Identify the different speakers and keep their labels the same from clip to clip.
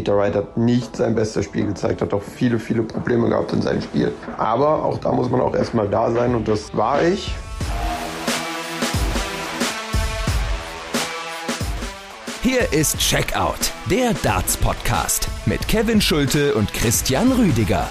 Speaker 1: Peter Wright hat nicht sein bestes Spiel gezeigt, hat auch viele, viele Probleme gehabt in seinem Spiel. Aber auch da muss man auch erstmal da sein und das war ich.
Speaker 2: Hier ist Checkout, der Darts Podcast mit Kevin Schulte und Christian Rüdiger.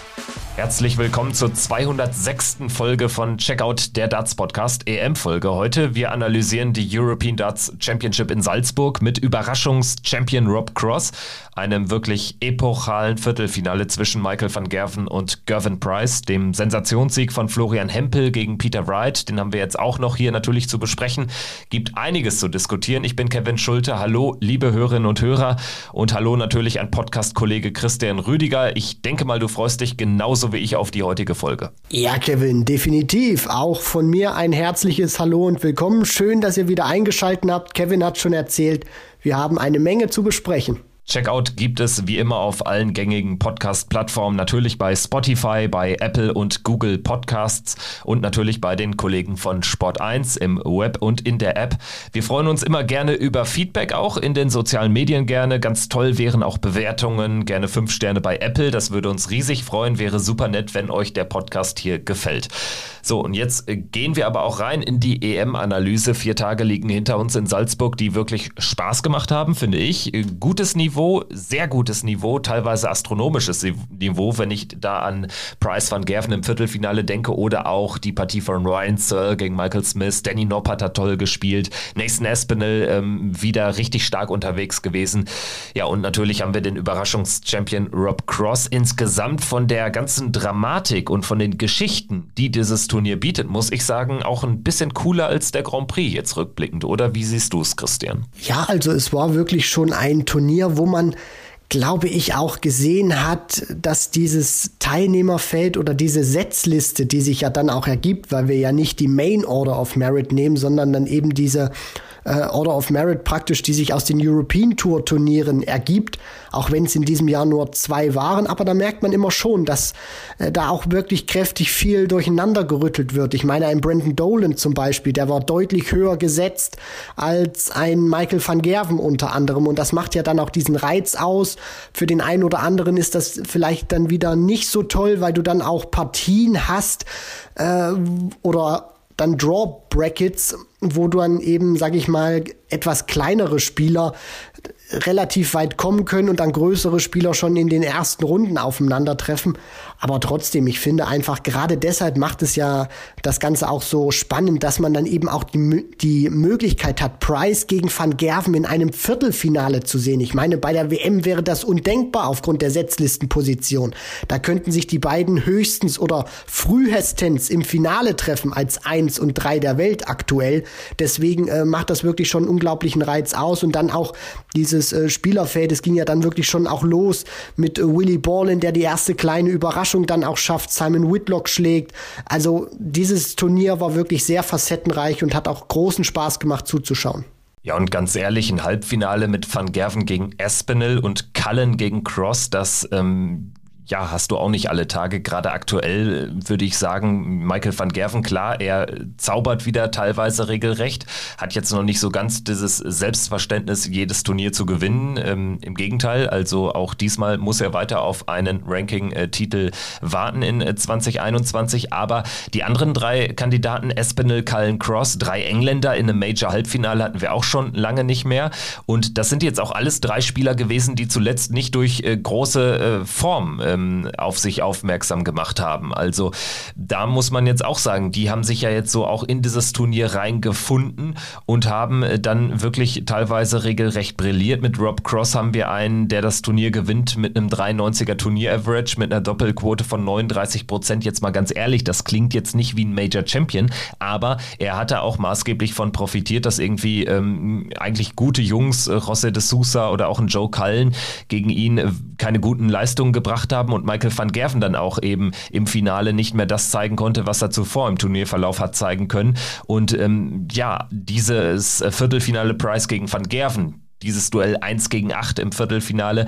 Speaker 3: Herzlich willkommen zur 206. Folge von Checkout der Darts Podcast, EM-Folge heute. Wir analysieren die European Darts Championship in Salzburg mit Überraschungs-Champion Rob Cross, einem wirklich epochalen Viertelfinale zwischen Michael van Gerven und Gervin Price, dem Sensationssieg von Florian Hempel gegen Peter Wright, den haben wir jetzt auch noch hier natürlich zu besprechen. Gibt einiges zu diskutieren. Ich bin Kevin Schulte. Hallo, liebe Hörerinnen und Hörer und hallo natürlich an Podcast-Kollege Christian Rüdiger. Ich denke mal, du freust dich genauso wie ich auf die heutige Folge.
Speaker 4: Ja, Kevin, definitiv. Auch von mir ein herzliches Hallo und willkommen. Schön, dass ihr wieder eingeschaltet habt. Kevin hat schon erzählt, wir haben eine Menge zu besprechen.
Speaker 3: Checkout gibt es wie immer auf allen gängigen Podcast-Plattformen, natürlich bei Spotify, bei Apple und Google Podcasts und natürlich bei den Kollegen von Sport1 im Web und in der App. Wir freuen uns immer gerne über Feedback auch in den sozialen Medien gerne. Ganz toll wären auch Bewertungen, gerne fünf Sterne bei Apple. Das würde uns riesig freuen, wäre super nett, wenn euch der Podcast hier gefällt. So, und jetzt gehen wir aber auch rein in die EM-Analyse. Vier Tage liegen hinter uns in Salzburg, die wirklich Spaß gemacht haben, finde ich. Gutes Niveau, sehr gutes Niveau, teilweise astronomisches Niveau, wenn ich da an Price van Gerven im Viertelfinale denke oder auch die Partie von Ryan Searle gegen Michael Smith. Danny Noppert hat toll gespielt. Nathan Espinel ähm, wieder richtig stark unterwegs gewesen. Ja, und natürlich haben wir den Überraschungschampion Rob Cross. Insgesamt von der ganzen Dramatik und von den Geschichten, die dieses Turnier bietet, muss ich sagen, auch ein bisschen cooler als der Grand Prix jetzt rückblickend. Oder wie siehst du es, Christian?
Speaker 4: Ja, also es war wirklich schon ein Turnier, wo man glaube ich, auch gesehen hat, dass dieses Teilnehmerfeld oder diese Setzliste, die sich ja dann auch ergibt, weil wir ja nicht die Main Order of Merit nehmen, sondern dann eben diese äh, Order of Merit praktisch, die sich aus den European Tour Turnieren ergibt, auch wenn es in diesem Jahr nur zwei waren. Aber da merkt man immer schon, dass äh, da auch wirklich kräftig viel durcheinander gerüttelt wird. Ich meine, ein Brandon Dolan zum Beispiel, der war deutlich höher gesetzt als ein Michael van Gerven unter anderem. Und das macht ja dann auch diesen Reiz aus. Für den einen oder anderen ist das vielleicht dann wieder nicht so toll, weil du dann auch Partien hast äh, oder dann Draw Brackets, wo dann eben, sag ich mal, etwas kleinere Spieler relativ weit kommen können und dann größere Spieler schon in den ersten Runden aufeinandertreffen. Aber trotzdem, ich finde einfach, gerade deshalb macht es ja das Ganze auch so spannend, dass man dann eben auch die, die Möglichkeit hat, Price gegen Van Gerven in einem Viertelfinale zu sehen. Ich meine, bei der WM wäre das undenkbar aufgrund der Setzlistenposition. Da könnten sich die beiden höchstens oder frühestens im Finale treffen als eins und drei der Welt aktuell. Deswegen äh, macht das wirklich schon unglaublichen Reiz aus und dann auch dieses äh, Spielerfeld. Es ging ja dann wirklich schon auch los mit äh, Willie Ballin, der die erste kleine Überraschung dann auch schafft, Simon Whitlock schlägt. Also dieses Turnier war wirklich sehr facettenreich und hat auch großen Spaß gemacht zuzuschauen.
Speaker 3: Ja, und ganz ehrlich, ein Halbfinale mit Van Gerven gegen Espinel und Cullen gegen Cross, das ähm, ja, hast du auch nicht alle Tage. Gerade aktuell würde ich sagen, Michael van Gerven, klar, er zaubert wieder teilweise regelrecht, hat jetzt noch nicht so ganz dieses Selbstverständnis, jedes Turnier zu gewinnen. Ähm, Im Gegenteil, also auch diesmal muss er weiter auf einen Ranking-Titel warten in 2021. Aber die anderen drei Kandidaten, Espinel, Cullen Cross, drei Engländer in einem Major-Halbfinale hatten wir auch schon lange nicht mehr. Und das sind jetzt auch alles drei Spieler gewesen, die zuletzt nicht durch äh, große äh, Form äh, ähm, auf sich aufmerksam gemacht haben. Also da muss man jetzt auch sagen, die haben sich ja jetzt so auch in dieses Turnier reingefunden und haben äh, dann wirklich teilweise regelrecht brilliert. Mit Rob Cross haben wir einen, der das Turnier gewinnt mit einem 93er Turnier-Average, mit einer Doppelquote von 39 Prozent. Jetzt mal ganz ehrlich, das klingt jetzt nicht wie ein Major Champion, aber er hatte auch maßgeblich von profitiert, dass irgendwie ähm, eigentlich gute Jungs, äh, José de Sousa oder auch ein Joe Cullen gegen ihn äh, keine guten Leistungen gebracht haben haben und Michael van Gerven dann auch eben im Finale nicht mehr das zeigen konnte, was er zuvor im Turnierverlauf hat zeigen können. Und ähm, ja, dieses Viertelfinale Price gegen van Gerven, dieses Duell 1 gegen 8 im Viertelfinale,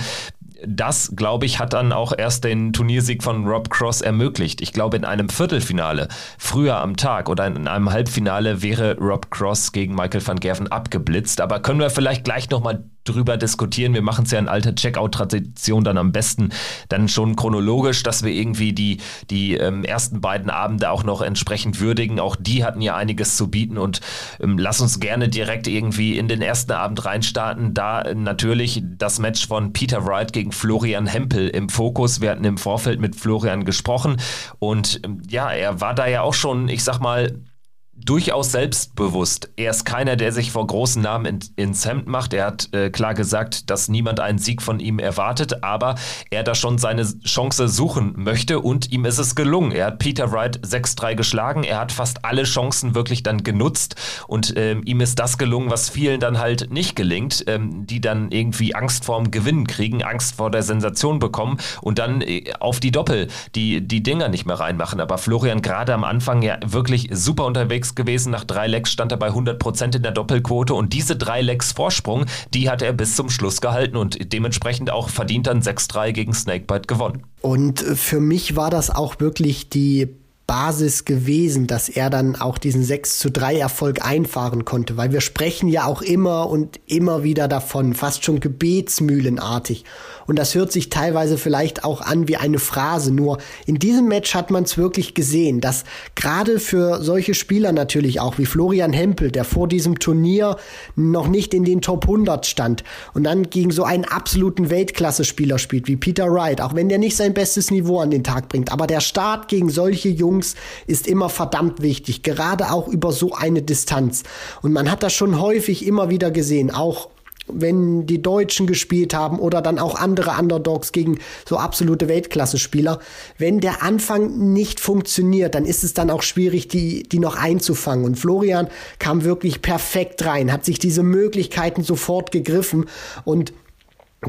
Speaker 3: das, glaube ich, hat dann auch erst den Turniersieg von Rob Cross ermöglicht. Ich glaube, in einem Viertelfinale, früher am Tag oder in einem Halbfinale wäre Rob Cross gegen Michael van Gerven abgeblitzt. Aber können wir vielleicht gleich nochmal drüber diskutieren. Wir machen es ja in alter Checkout-Tradition dann am besten dann schon chronologisch, dass wir irgendwie die, die ähm, ersten beiden Abende auch noch entsprechend würdigen. Auch die hatten ja einiges zu bieten und ähm, lass uns gerne direkt irgendwie in den ersten Abend reinstarten. Da äh, natürlich das Match von Peter Wright gegen Florian Hempel im Fokus. Wir hatten im Vorfeld mit Florian gesprochen und ähm, ja, er war da ja auch schon, ich sag mal, durchaus selbstbewusst. Er ist keiner, der sich vor großen Namen in, ins Hemd macht. Er hat äh, klar gesagt, dass niemand einen Sieg von ihm erwartet, aber er da schon seine Chance suchen möchte und ihm ist es gelungen. Er hat Peter Wright 6-3 geschlagen, er hat fast alle Chancen wirklich dann genutzt und ähm, ihm ist das gelungen, was vielen dann halt nicht gelingt, ähm, die dann irgendwie Angst vorm Gewinnen kriegen, Angst vor der Sensation bekommen und dann äh, auf die Doppel die, die Dinger nicht mehr reinmachen. Aber Florian gerade am Anfang ja wirklich super unterwegs gewesen. Nach drei Lecks stand er bei 100% in der Doppelquote und diese drei Lecks Vorsprung, die hat er bis zum Schluss gehalten und dementsprechend auch verdient dann 6-3 gegen Snakebite gewonnen.
Speaker 4: Und für mich war das auch wirklich die Basis gewesen, dass er dann auch diesen 6 zu 3 Erfolg einfahren konnte, weil wir sprechen ja auch immer und immer wieder davon, fast schon gebetsmühlenartig. Und das hört sich teilweise vielleicht auch an wie eine Phrase, nur in diesem Match hat man es wirklich gesehen, dass gerade für solche Spieler natürlich auch wie Florian Hempel, der vor diesem Turnier noch nicht in den Top 100 stand und dann gegen so einen absoluten Weltklasse-Spieler spielt wie Peter Wright, auch wenn der nicht sein bestes Niveau an den Tag bringt, aber der Start gegen solche Jungs ist immer verdammt wichtig, gerade auch über so eine Distanz. Und man hat das schon häufig immer wieder gesehen, auch wenn die Deutschen gespielt haben oder dann auch andere Underdogs gegen so absolute Weltklasse-Spieler. Wenn der Anfang nicht funktioniert, dann ist es dann auch schwierig, die, die noch einzufangen. Und Florian kam wirklich perfekt rein, hat sich diese Möglichkeiten sofort gegriffen und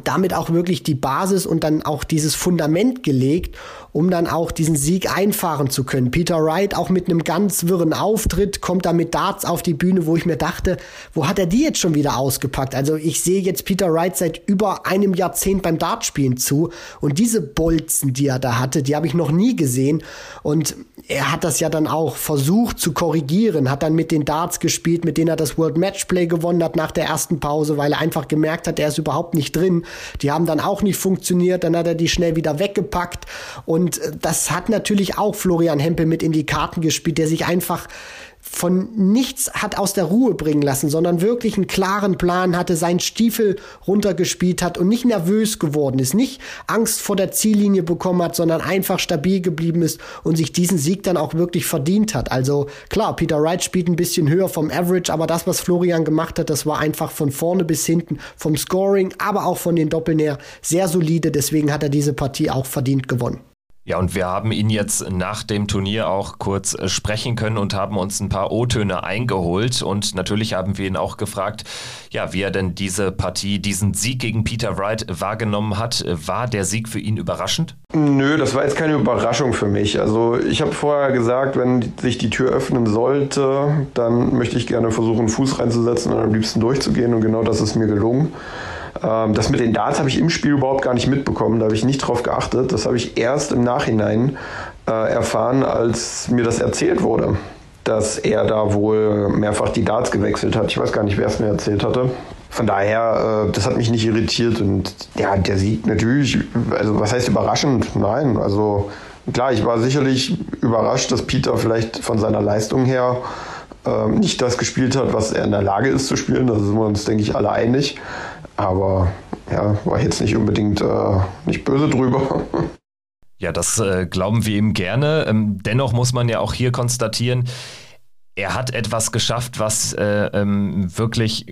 Speaker 4: damit auch wirklich die Basis und dann auch dieses Fundament gelegt um dann auch diesen Sieg einfahren zu können. Peter Wright auch mit einem ganz wirren Auftritt kommt da mit Darts auf die Bühne, wo ich mir dachte, wo hat er die jetzt schon wieder ausgepackt? Also ich sehe jetzt Peter Wright seit über einem Jahrzehnt beim Dartspielen zu und diese Bolzen, die er da hatte, die habe ich noch nie gesehen und er hat das ja dann auch versucht zu korrigieren, hat dann mit den Darts gespielt, mit denen er das World Matchplay gewonnen hat nach der ersten Pause, weil er einfach gemerkt hat, er ist überhaupt nicht drin. Die haben dann auch nicht funktioniert, dann hat er die schnell wieder weggepackt. Und und das hat natürlich auch Florian Hempel mit in die Karten gespielt, der sich einfach von nichts hat aus der Ruhe bringen lassen, sondern wirklich einen klaren Plan hatte, seinen Stiefel runtergespielt hat und nicht nervös geworden ist, nicht Angst vor der Ziellinie bekommen hat, sondern einfach stabil geblieben ist und sich diesen Sieg dann auch wirklich verdient hat. Also klar, Peter Wright spielt ein bisschen höher vom Average, aber das, was Florian gemacht hat, das war einfach von vorne bis hinten vom Scoring, aber auch von den Doppeln her sehr solide. Deswegen hat er diese Partie auch verdient gewonnen.
Speaker 3: Ja, und wir haben ihn jetzt nach dem Turnier auch kurz äh, sprechen können und haben uns ein paar O-Töne eingeholt. Und natürlich haben wir ihn auch gefragt, ja, wie er denn diese Partie, diesen Sieg gegen Peter Wright wahrgenommen hat. War der Sieg für ihn überraschend?
Speaker 1: Nö, das war jetzt keine Überraschung für mich. Also ich habe vorher gesagt, wenn sich die Tür öffnen sollte, dann möchte ich gerne versuchen, Fuß reinzusetzen und am liebsten durchzugehen. Und genau das ist mir gelungen. Ähm, das mit den Darts habe ich im Spiel überhaupt gar nicht mitbekommen, da habe ich nicht drauf geachtet. Das habe ich erst im Nachhinein äh, erfahren, als mir das erzählt wurde, dass er da wohl mehrfach die Darts gewechselt hat. Ich weiß gar nicht, wer es mir erzählt hatte. Von daher, äh, das hat mich nicht irritiert und ja, der Sieg natürlich, also was heißt überraschend? Nein, also klar, ich war sicherlich überrascht, dass Peter vielleicht von seiner Leistung her ähm, nicht das gespielt hat, was er in der Lage ist zu spielen. Da sind wir uns, denke ich, alle einig. Aber ja, war jetzt nicht unbedingt äh, nicht böse drüber.
Speaker 3: Ja, das äh, glauben wir ihm gerne. Ähm, dennoch muss man ja auch hier konstatieren, er hat etwas geschafft, was äh, ähm, wirklich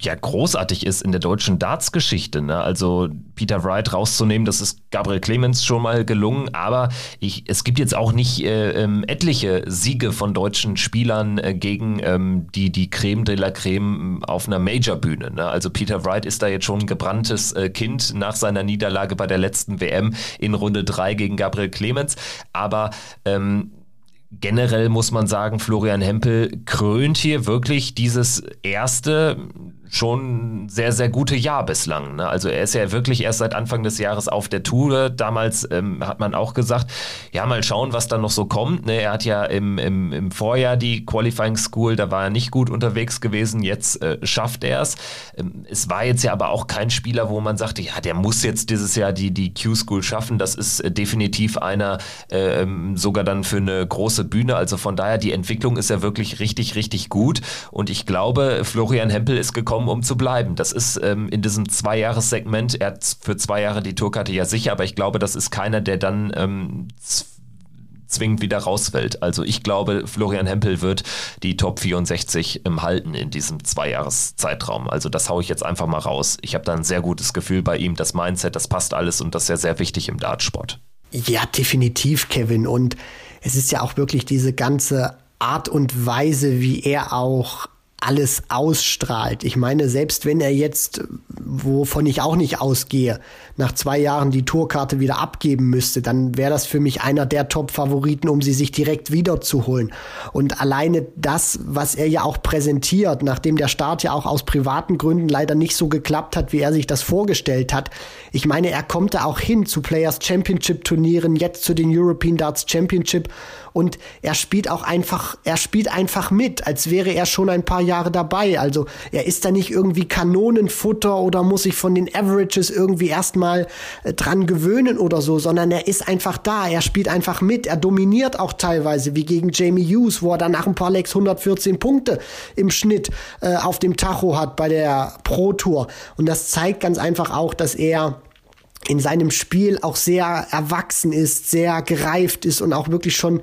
Speaker 3: ja großartig ist in der deutschen Darts-Geschichte. Ne? Also Peter Wright rauszunehmen, das ist Gabriel Clemens schon mal gelungen, aber ich, es gibt jetzt auch nicht äh, ähm, etliche Siege von deutschen Spielern äh, gegen ähm, die, die Creme de la Creme auf einer Major-Bühne. Ne? Also Peter Wright ist da jetzt schon ein gebranntes äh, Kind nach seiner Niederlage bei der letzten WM in Runde 3 gegen Gabriel Clemens, aber ähm, Generell muss man sagen, Florian Hempel krönt hier wirklich dieses erste schon sehr, sehr gute Jahr bislang. Ne? Also er ist ja wirklich erst seit Anfang des Jahres auf der Tour. Damals ähm, hat man auch gesagt, ja, mal schauen, was da noch so kommt. Ne? Er hat ja im, im, im Vorjahr die Qualifying School, da war er nicht gut unterwegs gewesen. Jetzt äh, schafft er es. Ähm, es war jetzt ja aber auch kein Spieler, wo man sagte, ja, der muss jetzt dieses Jahr die, die Q-School schaffen. Das ist äh, definitiv einer äh, sogar dann für eine große Bühne. Also von daher, die Entwicklung ist ja wirklich richtig, richtig gut. Und ich glaube, Florian Hempel ist gekommen, um zu bleiben. Das ist ähm, in diesem Zweijahressegment, er hat für zwei Jahre die Tourkarte ja sicher, aber ich glaube, das ist keiner, der dann ähm, zwingend wieder rausfällt. Also ich glaube, Florian Hempel wird die Top 64 im halten in diesem Zweijahreszeitraum. Also das haue ich jetzt einfach mal raus. Ich habe da ein sehr gutes Gefühl bei ihm. Das Mindset, das passt alles und das ist ja sehr wichtig im Dartsport.
Speaker 4: Ja, definitiv, Kevin. Und es ist ja auch wirklich diese ganze Art und Weise, wie er auch alles ausstrahlt. Ich meine, selbst wenn er jetzt, wovon ich auch nicht ausgehe, nach zwei Jahren die Tourkarte wieder abgeben müsste, dann wäre das für mich einer der Top-Favoriten, um sie sich direkt wiederzuholen. Und alleine das, was er ja auch präsentiert, nachdem der Start ja auch aus privaten Gründen leider nicht so geklappt hat, wie er sich das vorgestellt hat. Ich meine, er kommt da auch hin zu Players Championship Turnieren, jetzt zu den European Darts Championship und er spielt auch einfach, er spielt einfach mit, als wäre er schon ein paar Jahre dabei. Also er ist da nicht irgendwie Kanonenfutter oder muss sich von den Averages irgendwie erstmal äh, dran gewöhnen oder so, sondern er ist einfach da, er spielt einfach mit, er dominiert auch teilweise, wie gegen Jamie Hughes, wo er dann nach ein paar Lecks 114 Punkte im Schnitt äh, auf dem Tacho hat bei der Pro Tour. Und das zeigt ganz einfach auch, dass er in seinem Spiel auch sehr erwachsen ist, sehr gereift ist und auch wirklich schon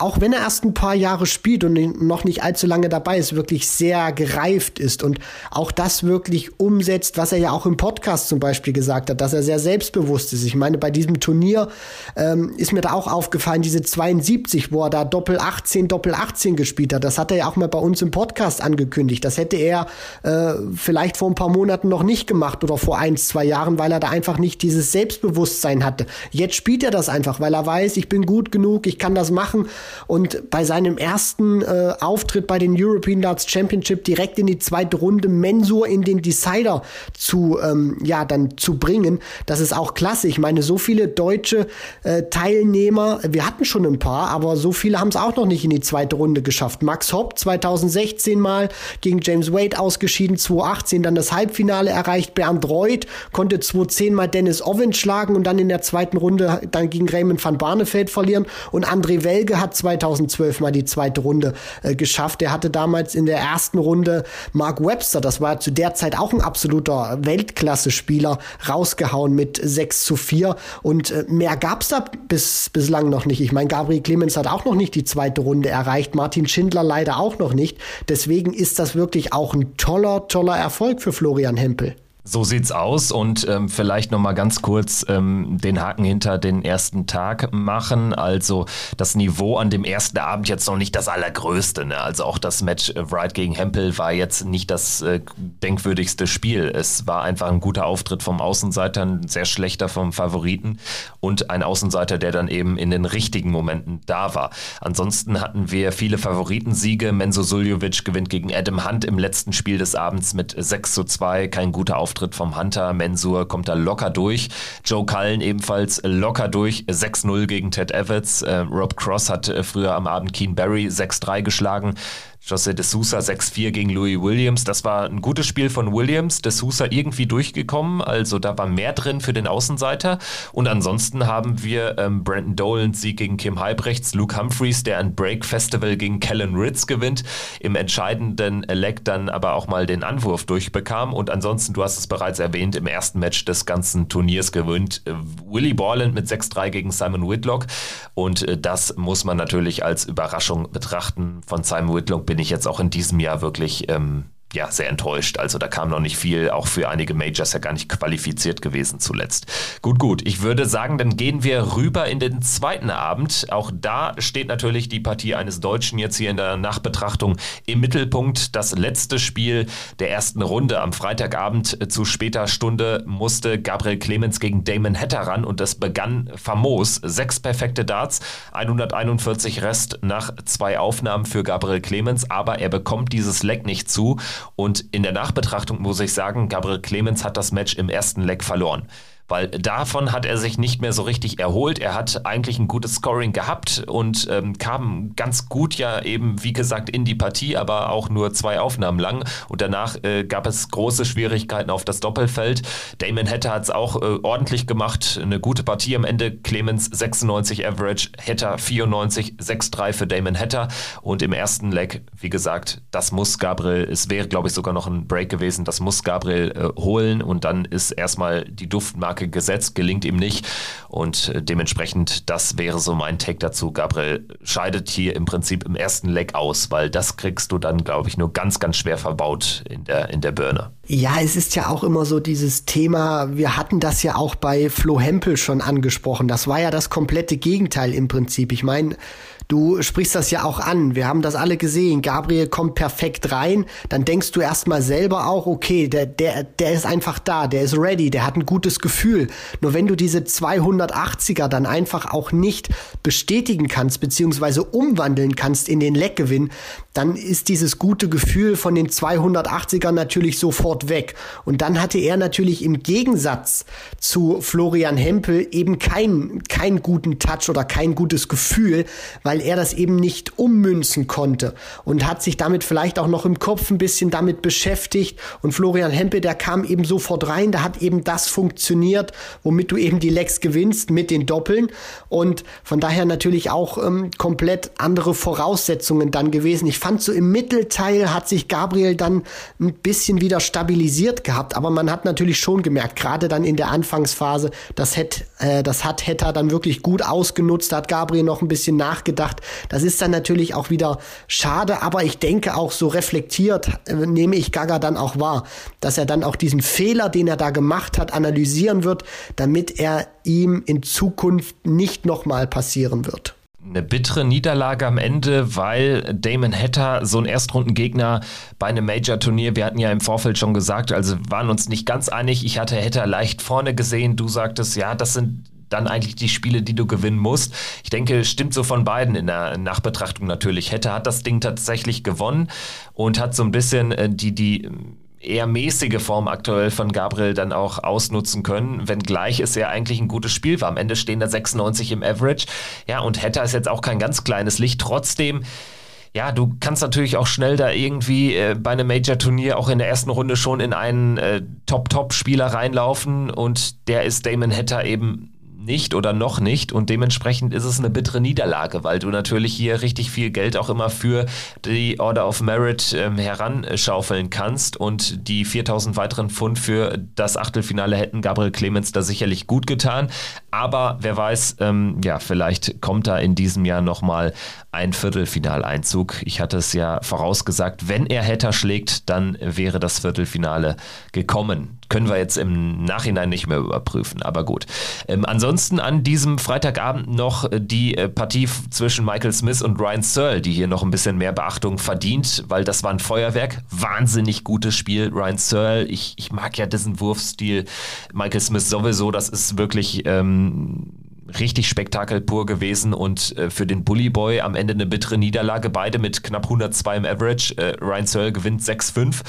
Speaker 4: auch wenn er erst ein paar Jahre spielt und noch nicht allzu lange dabei ist, wirklich sehr gereift ist und auch das wirklich umsetzt, was er ja auch im Podcast zum Beispiel gesagt hat, dass er sehr selbstbewusst ist. Ich meine, bei diesem Turnier ähm, ist mir da auch aufgefallen, diese 72, wo er da Doppel 18, Doppel 18 gespielt hat, das hat er ja auch mal bei uns im Podcast angekündigt. Das hätte er äh, vielleicht vor ein paar Monaten noch nicht gemacht oder vor ein, zwei Jahren, weil er da einfach nicht dieses Selbstbewusstsein hatte. Jetzt spielt er das einfach, weil er weiß, ich bin gut genug, ich kann das machen und bei seinem ersten äh, Auftritt bei den European Darts Championship direkt in die zweite Runde Mensur in den Decider zu, ähm, ja, dann zu bringen, das ist auch klasse. Ich meine, so viele deutsche äh, Teilnehmer, wir hatten schon ein paar, aber so viele haben es auch noch nicht in die zweite Runde geschafft. Max Hopp 2016 mal gegen James Wade ausgeschieden, 2018 dann das Halbfinale erreicht. Bernd Reut konnte 2010 mal Dennis Owen schlagen und dann in der zweiten Runde dann gegen Raymond van Barneveld verlieren. Und André Welge hat 2012 mal die zweite Runde äh, geschafft. Er hatte damals in der ersten Runde Mark Webster, das war zu der Zeit auch ein absoluter Weltklasse-Spieler, rausgehauen mit 6 zu 4. Und äh, mehr gab's da bis, bislang noch nicht. Ich meine, Gabriel Clemens hat auch noch nicht die zweite Runde erreicht, Martin Schindler leider auch noch nicht. Deswegen ist das wirklich auch ein toller, toller Erfolg für Florian Hempel.
Speaker 3: So sieht's aus und ähm, vielleicht noch mal ganz kurz ähm, den Haken hinter den ersten Tag machen. Also das Niveau an dem ersten Abend jetzt noch nicht das allergrößte. Ne? Also auch das Match äh, Wright gegen Hempel war jetzt nicht das äh, denkwürdigste Spiel. Es war einfach ein guter Auftritt vom Außenseiter, ein sehr schlechter vom Favoriten und ein Außenseiter, der dann eben in den richtigen Momenten da war. Ansonsten hatten wir viele Favoritensiege. Menzo Suljovic gewinnt gegen Adam Hunt im letzten Spiel des Abends mit 6 zu 2. Kein guter Auftritt Auftritt vom Hunter. Mensur kommt da locker durch. Joe Cullen ebenfalls locker durch. 6-0 gegen Ted Evans. Äh, Rob Cross hat äh, früher am Abend Keen Barry 6-3 geschlagen. José de Sousa 6-4 gegen Louis Williams. Das war ein gutes Spiel von Williams. De Sousa irgendwie durchgekommen, also da war mehr drin für den Außenseiter. Und ansonsten haben wir ähm, Brandon Dolans Sieg gegen Kim Halbrechts, Luke Humphreys, der ein Break Festival gegen Kellen Ritz gewinnt, im entscheidenden Leg dann aber auch mal den Anwurf durchbekam. Und ansonsten, du hast es bereits erwähnt, im ersten Match des ganzen Turniers gewinnt äh, Willie Borland mit 6-3 gegen Simon Whitlock. Und äh, das muss man natürlich als Überraschung betrachten. Von Simon Whitlock bin ich jetzt auch in diesem Jahr wirklich ähm, ja, sehr enttäuscht. Also da kam noch nicht viel, auch für einige Majors ja gar nicht qualifiziert gewesen zuletzt. Gut, gut. Ich würde sagen, dann gehen wir rüber in den zweiten Abend. Auch da steht natürlich die Partie eines Deutschen jetzt hier in der Nachbetrachtung im Mittelpunkt. Das letzte Spiel der ersten Runde am Freitagabend zu später Stunde musste Gabriel Clemens gegen Damon Hatter ran und es begann famos. Sechs perfekte Darts, 141 Rest nach zwei Aufnahmen für Gabriel Clemens, aber er bekommt dieses Leck nicht zu Und in der Nachbetrachtung muss ich sagen, Gabriel Clemens hat das Match im ersten Leg verloren weil davon hat er sich nicht mehr so richtig erholt. Er hat eigentlich ein gutes Scoring gehabt und ähm, kam ganz gut ja eben, wie gesagt, in die Partie, aber auch nur zwei Aufnahmen lang. Und danach äh, gab es große Schwierigkeiten auf das Doppelfeld. Damon Hatter hat es auch äh, ordentlich gemacht. Eine gute Partie am Ende. Clemens 96 Average, Hatter 94, 6-3 für Damon Hatter. Und im ersten Leg, wie gesagt, das muss Gabriel, es wäre, glaube ich, sogar noch ein Break gewesen, das muss Gabriel äh, holen. Und dann ist erstmal die Duftmarke Marke gesetzt, gelingt ihm nicht. Und äh, dementsprechend, das wäre so mein Take dazu. Gabriel scheidet hier im Prinzip im ersten Leck aus, weil das kriegst du dann, glaube ich, nur ganz, ganz schwer verbaut in der, in der Birne.
Speaker 4: Ja, es ist ja auch immer so dieses Thema, wir hatten das ja auch bei Flo Hempel schon angesprochen. Das war ja das komplette Gegenteil im Prinzip. Ich meine, Du sprichst das ja auch an. Wir haben das alle gesehen. Gabriel kommt perfekt rein. Dann denkst du erstmal selber auch, okay, der, der, der ist einfach da, der ist ready, der hat ein gutes Gefühl. Nur wenn du diese 280er dann einfach auch nicht bestätigen kannst, beziehungsweise umwandeln kannst in den Leckgewinn, dann ist dieses gute Gefühl von den 280ern natürlich sofort weg. Und dann hatte er natürlich im Gegensatz zu Florian Hempel eben keinen, keinen guten Touch oder kein gutes Gefühl, weil weil er das eben nicht ummünzen konnte und hat sich damit vielleicht auch noch im Kopf ein bisschen damit beschäftigt. Und Florian Hempe, der kam eben sofort rein, da hat eben das funktioniert, womit du eben die Lecks gewinnst mit den Doppeln. Und von daher natürlich auch ähm, komplett andere Voraussetzungen dann gewesen. Ich fand so im Mittelteil hat sich Gabriel dann ein bisschen wieder stabilisiert gehabt, aber man hat natürlich schon gemerkt, gerade dann in der Anfangsphase, das, hat, äh, das hat Hetter dann wirklich gut ausgenutzt, da hat Gabriel noch ein bisschen nachgedacht gemacht. Das ist dann natürlich auch wieder schade, aber ich denke auch so reflektiert äh, nehme ich Gaga dann auch wahr, dass er dann auch diesen Fehler, den er da gemacht hat, analysieren wird, damit er ihm in Zukunft nicht nochmal passieren wird
Speaker 3: eine bittere Niederlage am Ende, weil Damon Hatter, so ein Erstrundengegner bei einem Major-Turnier, wir hatten ja im Vorfeld schon gesagt, also waren uns nicht ganz einig. Ich hatte Hatter leicht vorne gesehen. Du sagtest, ja, das sind dann eigentlich die Spiele, die du gewinnen musst. Ich denke, stimmt so von beiden in der Nachbetrachtung natürlich. Hätte hat das Ding tatsächlich gewonnen und hat so ein bisschen äh, die, die eher mäßige Form aktuell von Gabriel dann auch ausnutzen können, wenngleich es ja eigentlich ein gutes Spiel war. Am Ende stehen da 96 im Average. Ja, und Hatter ist jetzt auch kein ganz kleines Licht. Trotzdem ja, du kannst natürlich auch schnell da irgendwie äh, bei einem Major-Turnier auch in der ersten Runde schon in einen äh, Top-Top-Spieler reinlaufen und der ist Damon Hatter eben nicht oder noch nicht und dementsprechend ist es eine bittere Niederlage, weil du natürlich hier richtig viel Geld auch immer für die Order of Merit ähm, heranschaufeln kannst und die 4000 weiteren Pfund für das Achtelfinale hätten Gabriel Clemens da sicherlich gut getan, aber wer weiß, ähm, ja, vielleicht kommt da in diesem Jahr nochmal ein Viertelfinaleinzug. Ich hatte es ja vorausgesagt, wenn er Hatter schlägt, dann wäre das Viertelfinale gekommen können wir jetzt im Nachhinein nicht mehr überprüfen, aber gut. Ähm, ansonsten an diesem Freitagabend noch äh, die äh, Partie zwischen Michael Smith und Ryan Searle, die hier noch ein bisschen mehr Beachtung verdient, weil das war ein Feuerwerk. Wahnsinnig gutes Spiel, Ryan Searle. Ich, ich mag ja diesen Wurfstil. Michael Smith sowieso, das ist wirklich. Ähm, richtig Spektakel pur gewesen und äh, für den Bully Boy am Ende eine bittere Niederlage. Beide mit knapp 102 im Average. Äh, Ryan Searle gewinnt 6-5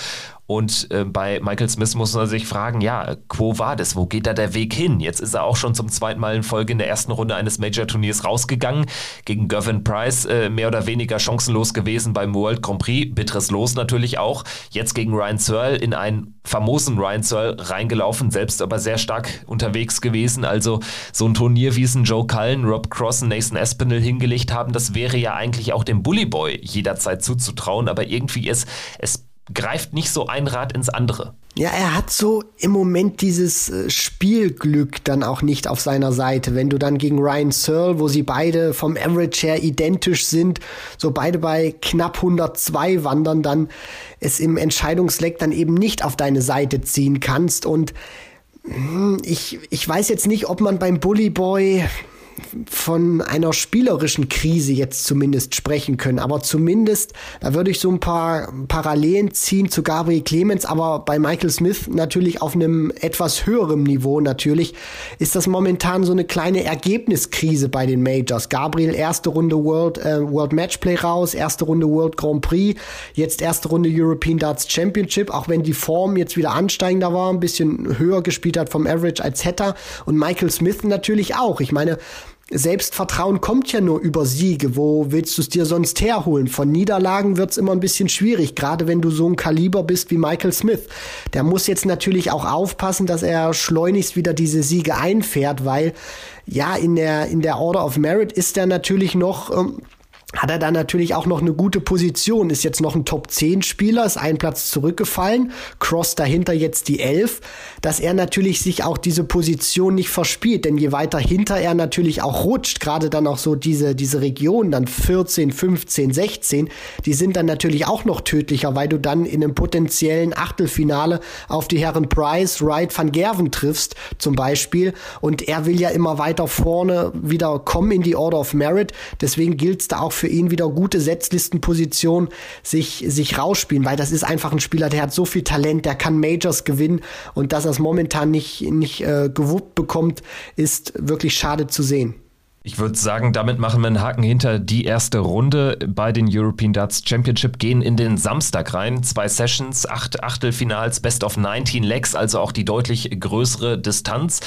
Speaker 3: und äh, bei Michael Smith muss man sich fragen, ja, quo war das? Wo geht da der Weg hin? Jetzt ist er auch schon zum zweiten Mal in Folge in der ersten Runde eines Major-Turniers rausgegangen. Gegen Gavin Price äh, mehr oder weniger chancenlos gewesen beim World Grand Prix. Bitteres Los natürlich auch. Jetzt gegen Ryan Searle in einen famosen Ryan Searle reingelaufen, selbst aber sehr stark unterwegs gewesen. Also so ein Turnier, wie es ein Joe Cullen, Rob Cross und Nathan Espinel hingelegt haben, das wäre ja eigentlich auch dem Bully Boy jederzeit zuzutrauen. Aber irgendwie ist es greift nicht so ein Rad ins andere.
Speaker 4: Ja, er hat so im Moment dieses äh, Spielglück dann auch nicht auf seiner Seite. Wenn du dann gegen Ryan Searle, wo sie beide vom Average her identisch sind, so beide bei knapp 102 wandern, dann es im Entscheidungsleck dann eben nicht auf deine Seite ziehen kannst. Und hm, ich, ich weiß jetzt nicht, ob man beim Bully Boy von einer spielerischen Krise jetzt zumindest sprechen können. Aber zumindest, da würde ich so ein paar Parallelen ziehen zu Gabriel Clemens, aber bei Michael Smith natürlich auf einem etwas höherem Niveau natürlich, ist das momentan so eine kleine Ergebniskrise bei den Majors. Gabriel erste Runde World, äh, World Matchplay raus, erste Runde World Grand Prix, jetzt erste Runde European Darts Championship, auch wenn die Form jetzt wieder ansteigender war, ein bisschen höher gespielt hat vom Average als Hatter und Michael Smith natürlich auch. Ich meine, Selbstvertrauen kommt ja nur über Siege. Wo willst du es dir sonst herholen? Von Niederlagen wird's immer ein bisschen schwierig, gerade wenn du so ein Kaliber bist wie Michael Smith. Der muss jetzt natürlich auch aufpassen, dass er schleunigst wieder diese Siege einfährt, weil ja, in der, in der Order of Merit ist er natürlich noch. Ähm, hat er dann natürlich auch noch eine gute Position, ist jetzt noch ein Top-10-Spieler, ist ein Platz zurückgefallen, Cross dahinter jetzt die 11, dass er natürlich sich auch diese Position nicht verspielt, denn je weiter hinter er natürlich auch rutscht, gerade dann auch so diese, diese Region, dann 14, 15, 16, die sind dann natürlich auch noch tödlicher, weil du dann in einem potenziellen Achtelfinale auf die Herren Price, Wright, Van Gerven triffst, zum Beispiel, und er will ja immer weiter vorne wieder kommen in die Order of Merit, deswegen gilt es da auch für ihn wieder gute Setzlistenposition sich, sich rausspielen, weil das ist einfach ein Spieler, der hat so viel Talent, der kann Majors gewinnen und dass er es momentan nicht, nicht äh, gewuppt bekommt, ist wirklich schade zu sehen.
Speaker 3: Ich würde sagen, damit machen wir einen Haken hinter die erste Runde bei den European Darts Championship, gehen in den Samstag rein. Zwei Sessions, acht Achtelfinals, Best of 19 Legs, also auch die deutlich größere Distanz.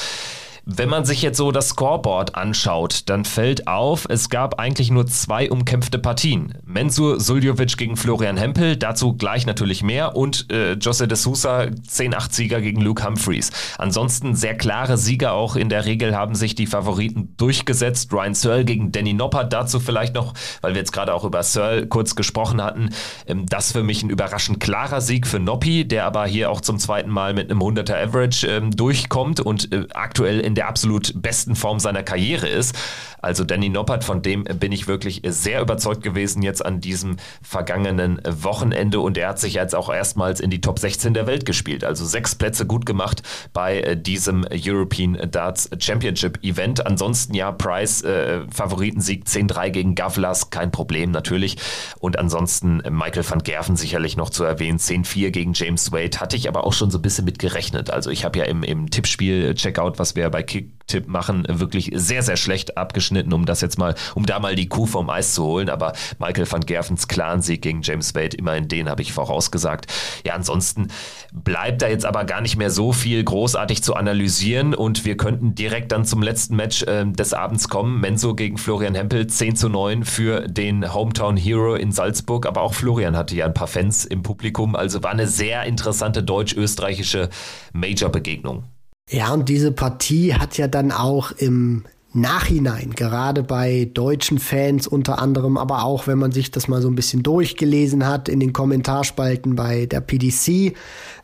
Speaker 3: Wenn man sich jetzt so das Scoreboard anschaut, dann fällt auf, es gab eigentlich nur zwei umkämpfte Partien. Mensur Suljovic gegen Florian Hempel, dazu gleich natürlich mehr und äh, Jose de Sousa 10-8-Sieger gegen Luke Humphreys. Ansonsten sehr klare Sieger auch in der Regel haben sich die Favoriten durchgesetzt. Ryan Searle gegen Danny Noppert, dazu vielleicht noch, weil wir jetzt gerade auch über Searle kurz gesprochen hatten, ähm, das für mich ein überraschend klarer Sieg für Noppi, der aber hier auch zum zweiten Mal mit einem 100er Average ähm, durchkommt und äh, aktuell in in der absolut besten Form seiner Karriere ist. Also Danny Noppert, von dem bin ich wirklich sehr überzeugt gewesen jetzt an diesem vergangenen Wochenende und er hat sich jetzt auch erstmals in die Top 16 der Welt gespielt. Also sechs Plätze gut gemacht bei äh, diesem European Darts Championship Event. Ansonsten ja, Price äh, Favoritensieg 10-3 gegen Gavlas, kein Problem natürlich. Und ansonsten Michael van Gerven sicherlich noch zu erwähnen, 10-4 gegen James Wade, hatte ich aber auch schon so ein bisschen mit gerechnet. Also ich habe ja im, im Tippspiel Checkout, was wir bei bei Kicktipp machen, wirklich sehr, sehr schlecht abgeschnitten, um das jetzt mal, um da mal die Kuh vom Eis zu holen. Aber Michael van Gervens Clan-Sieg gegen James Wade, immerhin den habe ich vorausgesagt. Ja, ansonsten bleibt da jetzt aber gar nicht mehr so viel großartig zu analysieren und wir könnten direkt dann zum letzten Match äh, des Abends kommen. Menso gegen Florian Hempel, 10 zu 9 für den Hometown Hero in Salzburg. Aber auch Florian hatte ja ein paar Fans im Publikum, also war eine sehr interessante deutsch-österreichische Major-Begegnung.
Speaker 4: Ja, und diese Partie hat ja dann auch im Nachhinein, gerade bei deutschen Fans unter anderem, aber auch wenn man sich das mal so ein bisschen durchgelesen hat in den Kommentarspalten bei der PDC,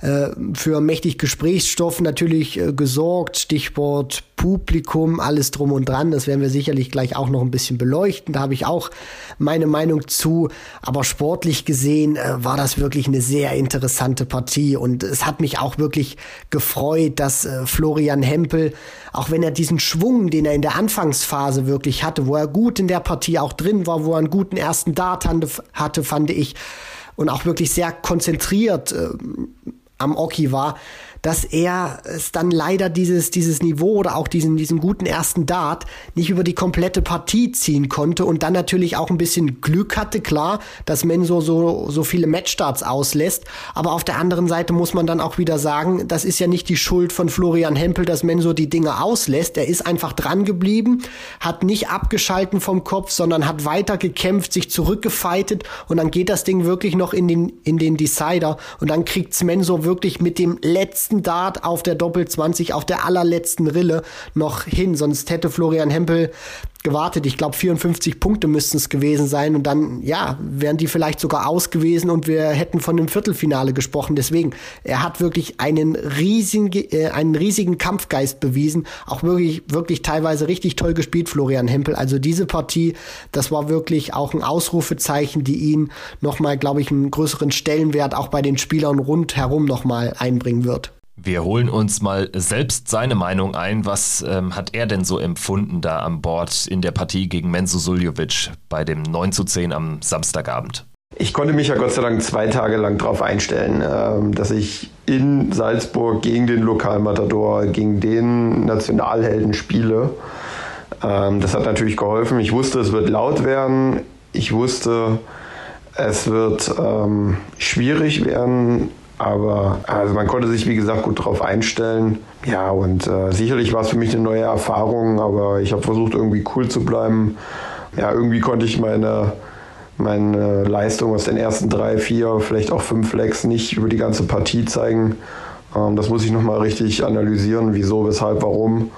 Speaker 4: äh, für mächtig Gesprächsstoff natürlich äh, gesorgt. Stichwort Publikum, alles drum und dran. Das werden wir sicherlich gleich auch noch ein bisschen beleuchten. Da habe ich auch meine Meinung zu. Aber sportlich gesehen äh, war das wirklich eine sehr interessante Partie und es hat mich auch wirklich gefreut, dass äh, Florian Hempel, auch wenn er diesen Schwung, den er in der Anfangsphase wirklich hatte, wo er gut in der Partie auch drin war, wo er einen guten ersten Dart hatte, fand ich, und auch wirklich sehr konzentriert äh, am Oki war, dass er es dann leider dieses, dieses Niveau oder auch diesen, diesen guten ersten Dart nicht über die komplette Partie ziehen konnte und dann natürlich auch ein bisschen Glück hatte, klar, dass Mensur so, so viele Matchstarts auslässt. Aber auf der anderen Seite muss man dann auch wieder sagen, das ist ja nicht die Schuld von Florian Hempel, dass Mensur die Dinge auslässt. Er ist einfach dran geblieben, hat nicht abgeschalten vom Kopf, sondern hat weiter gekämpft, sich zurückgefeitet und dann geht das Ding wirklich noch in den, in den Decider und dann kriegt Mensur wirklich mit dem letzten letzten Dart auf der Doppel 20, auf der allerletzten Rille noch hin. Sonst hätte Florian Hempel gewartet. Ich glaube, 54 Punkte müssten es gewesen sein. Und dann, ja, wären die vielleicht sogar aus gewesen und wir hätten von einem Viertelfinale gesprochen. Deswegen, er hat wirklich einen riesigen, äh, einen riesigen Kampfgeist bewiesen. Auch wirklich, wirklich teilweise richtig toll gespielt, Florian Hempel. Also diese Partie, das war wirklich auch ein Ausrufezeichen, die ihn nochmal, glaube ich, einen größeren Stellenwert auch bei den Spielern rundherum nochmal einbringen wird.
Speaker 3: Wir holen uns mal selbst seine Meinung ein. Was ähm, hat er denn so empfunden da an Bord in der Partie gegen Menzo Suljovic bei dem 9 zu 10 am Samstagabend?
Speaker 1: Ich konnte mich ja Gott sei Dank zwei Tage lang darauf einstellen, ähm, dass ich in Salzburg gegen den Lokalmatador, gegen den Nationalhelden spiele. Ähm, das hat natürlich geholfen. Ich wusste, es wird laut werden. Ich wusste, es wird ähm, schwierig werden. Aber also man konnte sich, wie gesagt, gut darauf einstellen. Ja, und äh, sicherlich war es für mich eine neue Erfahrung, aber ich habe versucht, irgendwie cool zu bleiben. Ja, irgendwie konnte ich meine meine Leistung aus den ersten drei, vier, vielleicht auch fünf Legs nicht über die ganze Partie zeigen. Ähm, das muss ich nochmal richtig analysieren, wieso, weshalb, warum.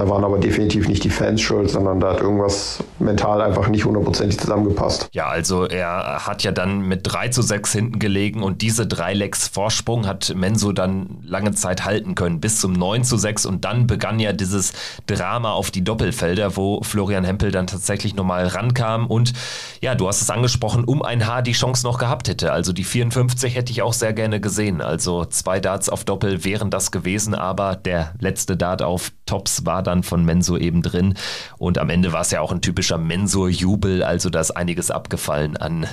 Speaker 1: Da waren aber definitiv nicht die Fans schuld, sondern da hat irgendwas mental einfach nicht hundertprozentig zusammengepasst.
Speaker 3: Ja, also er hat ja dann mit 3 zu 6 hinten gelegen und diese drei Lecks Vorsprung hat Menso dann lange Zeit halten können, bis zum 9 zu 6 und dann begann ja dieses Drama auf die Doppelfelder, wo Florian Hempel dann tatsächlich nochmal rankam und ja, du hast es angesprochen, um ein Haar die Chance noch gehabt hätte. Also die 54 hätte ich auch sehr gerne gesehen. Also zwei Darts auf Doppel wären das gewesen, aber der letzte Dart auf Tops war dann von Mensur eben drin. Und am Ende war es ja auch ein typischer Mensur-Jubel, also da ist einiges abgefallen an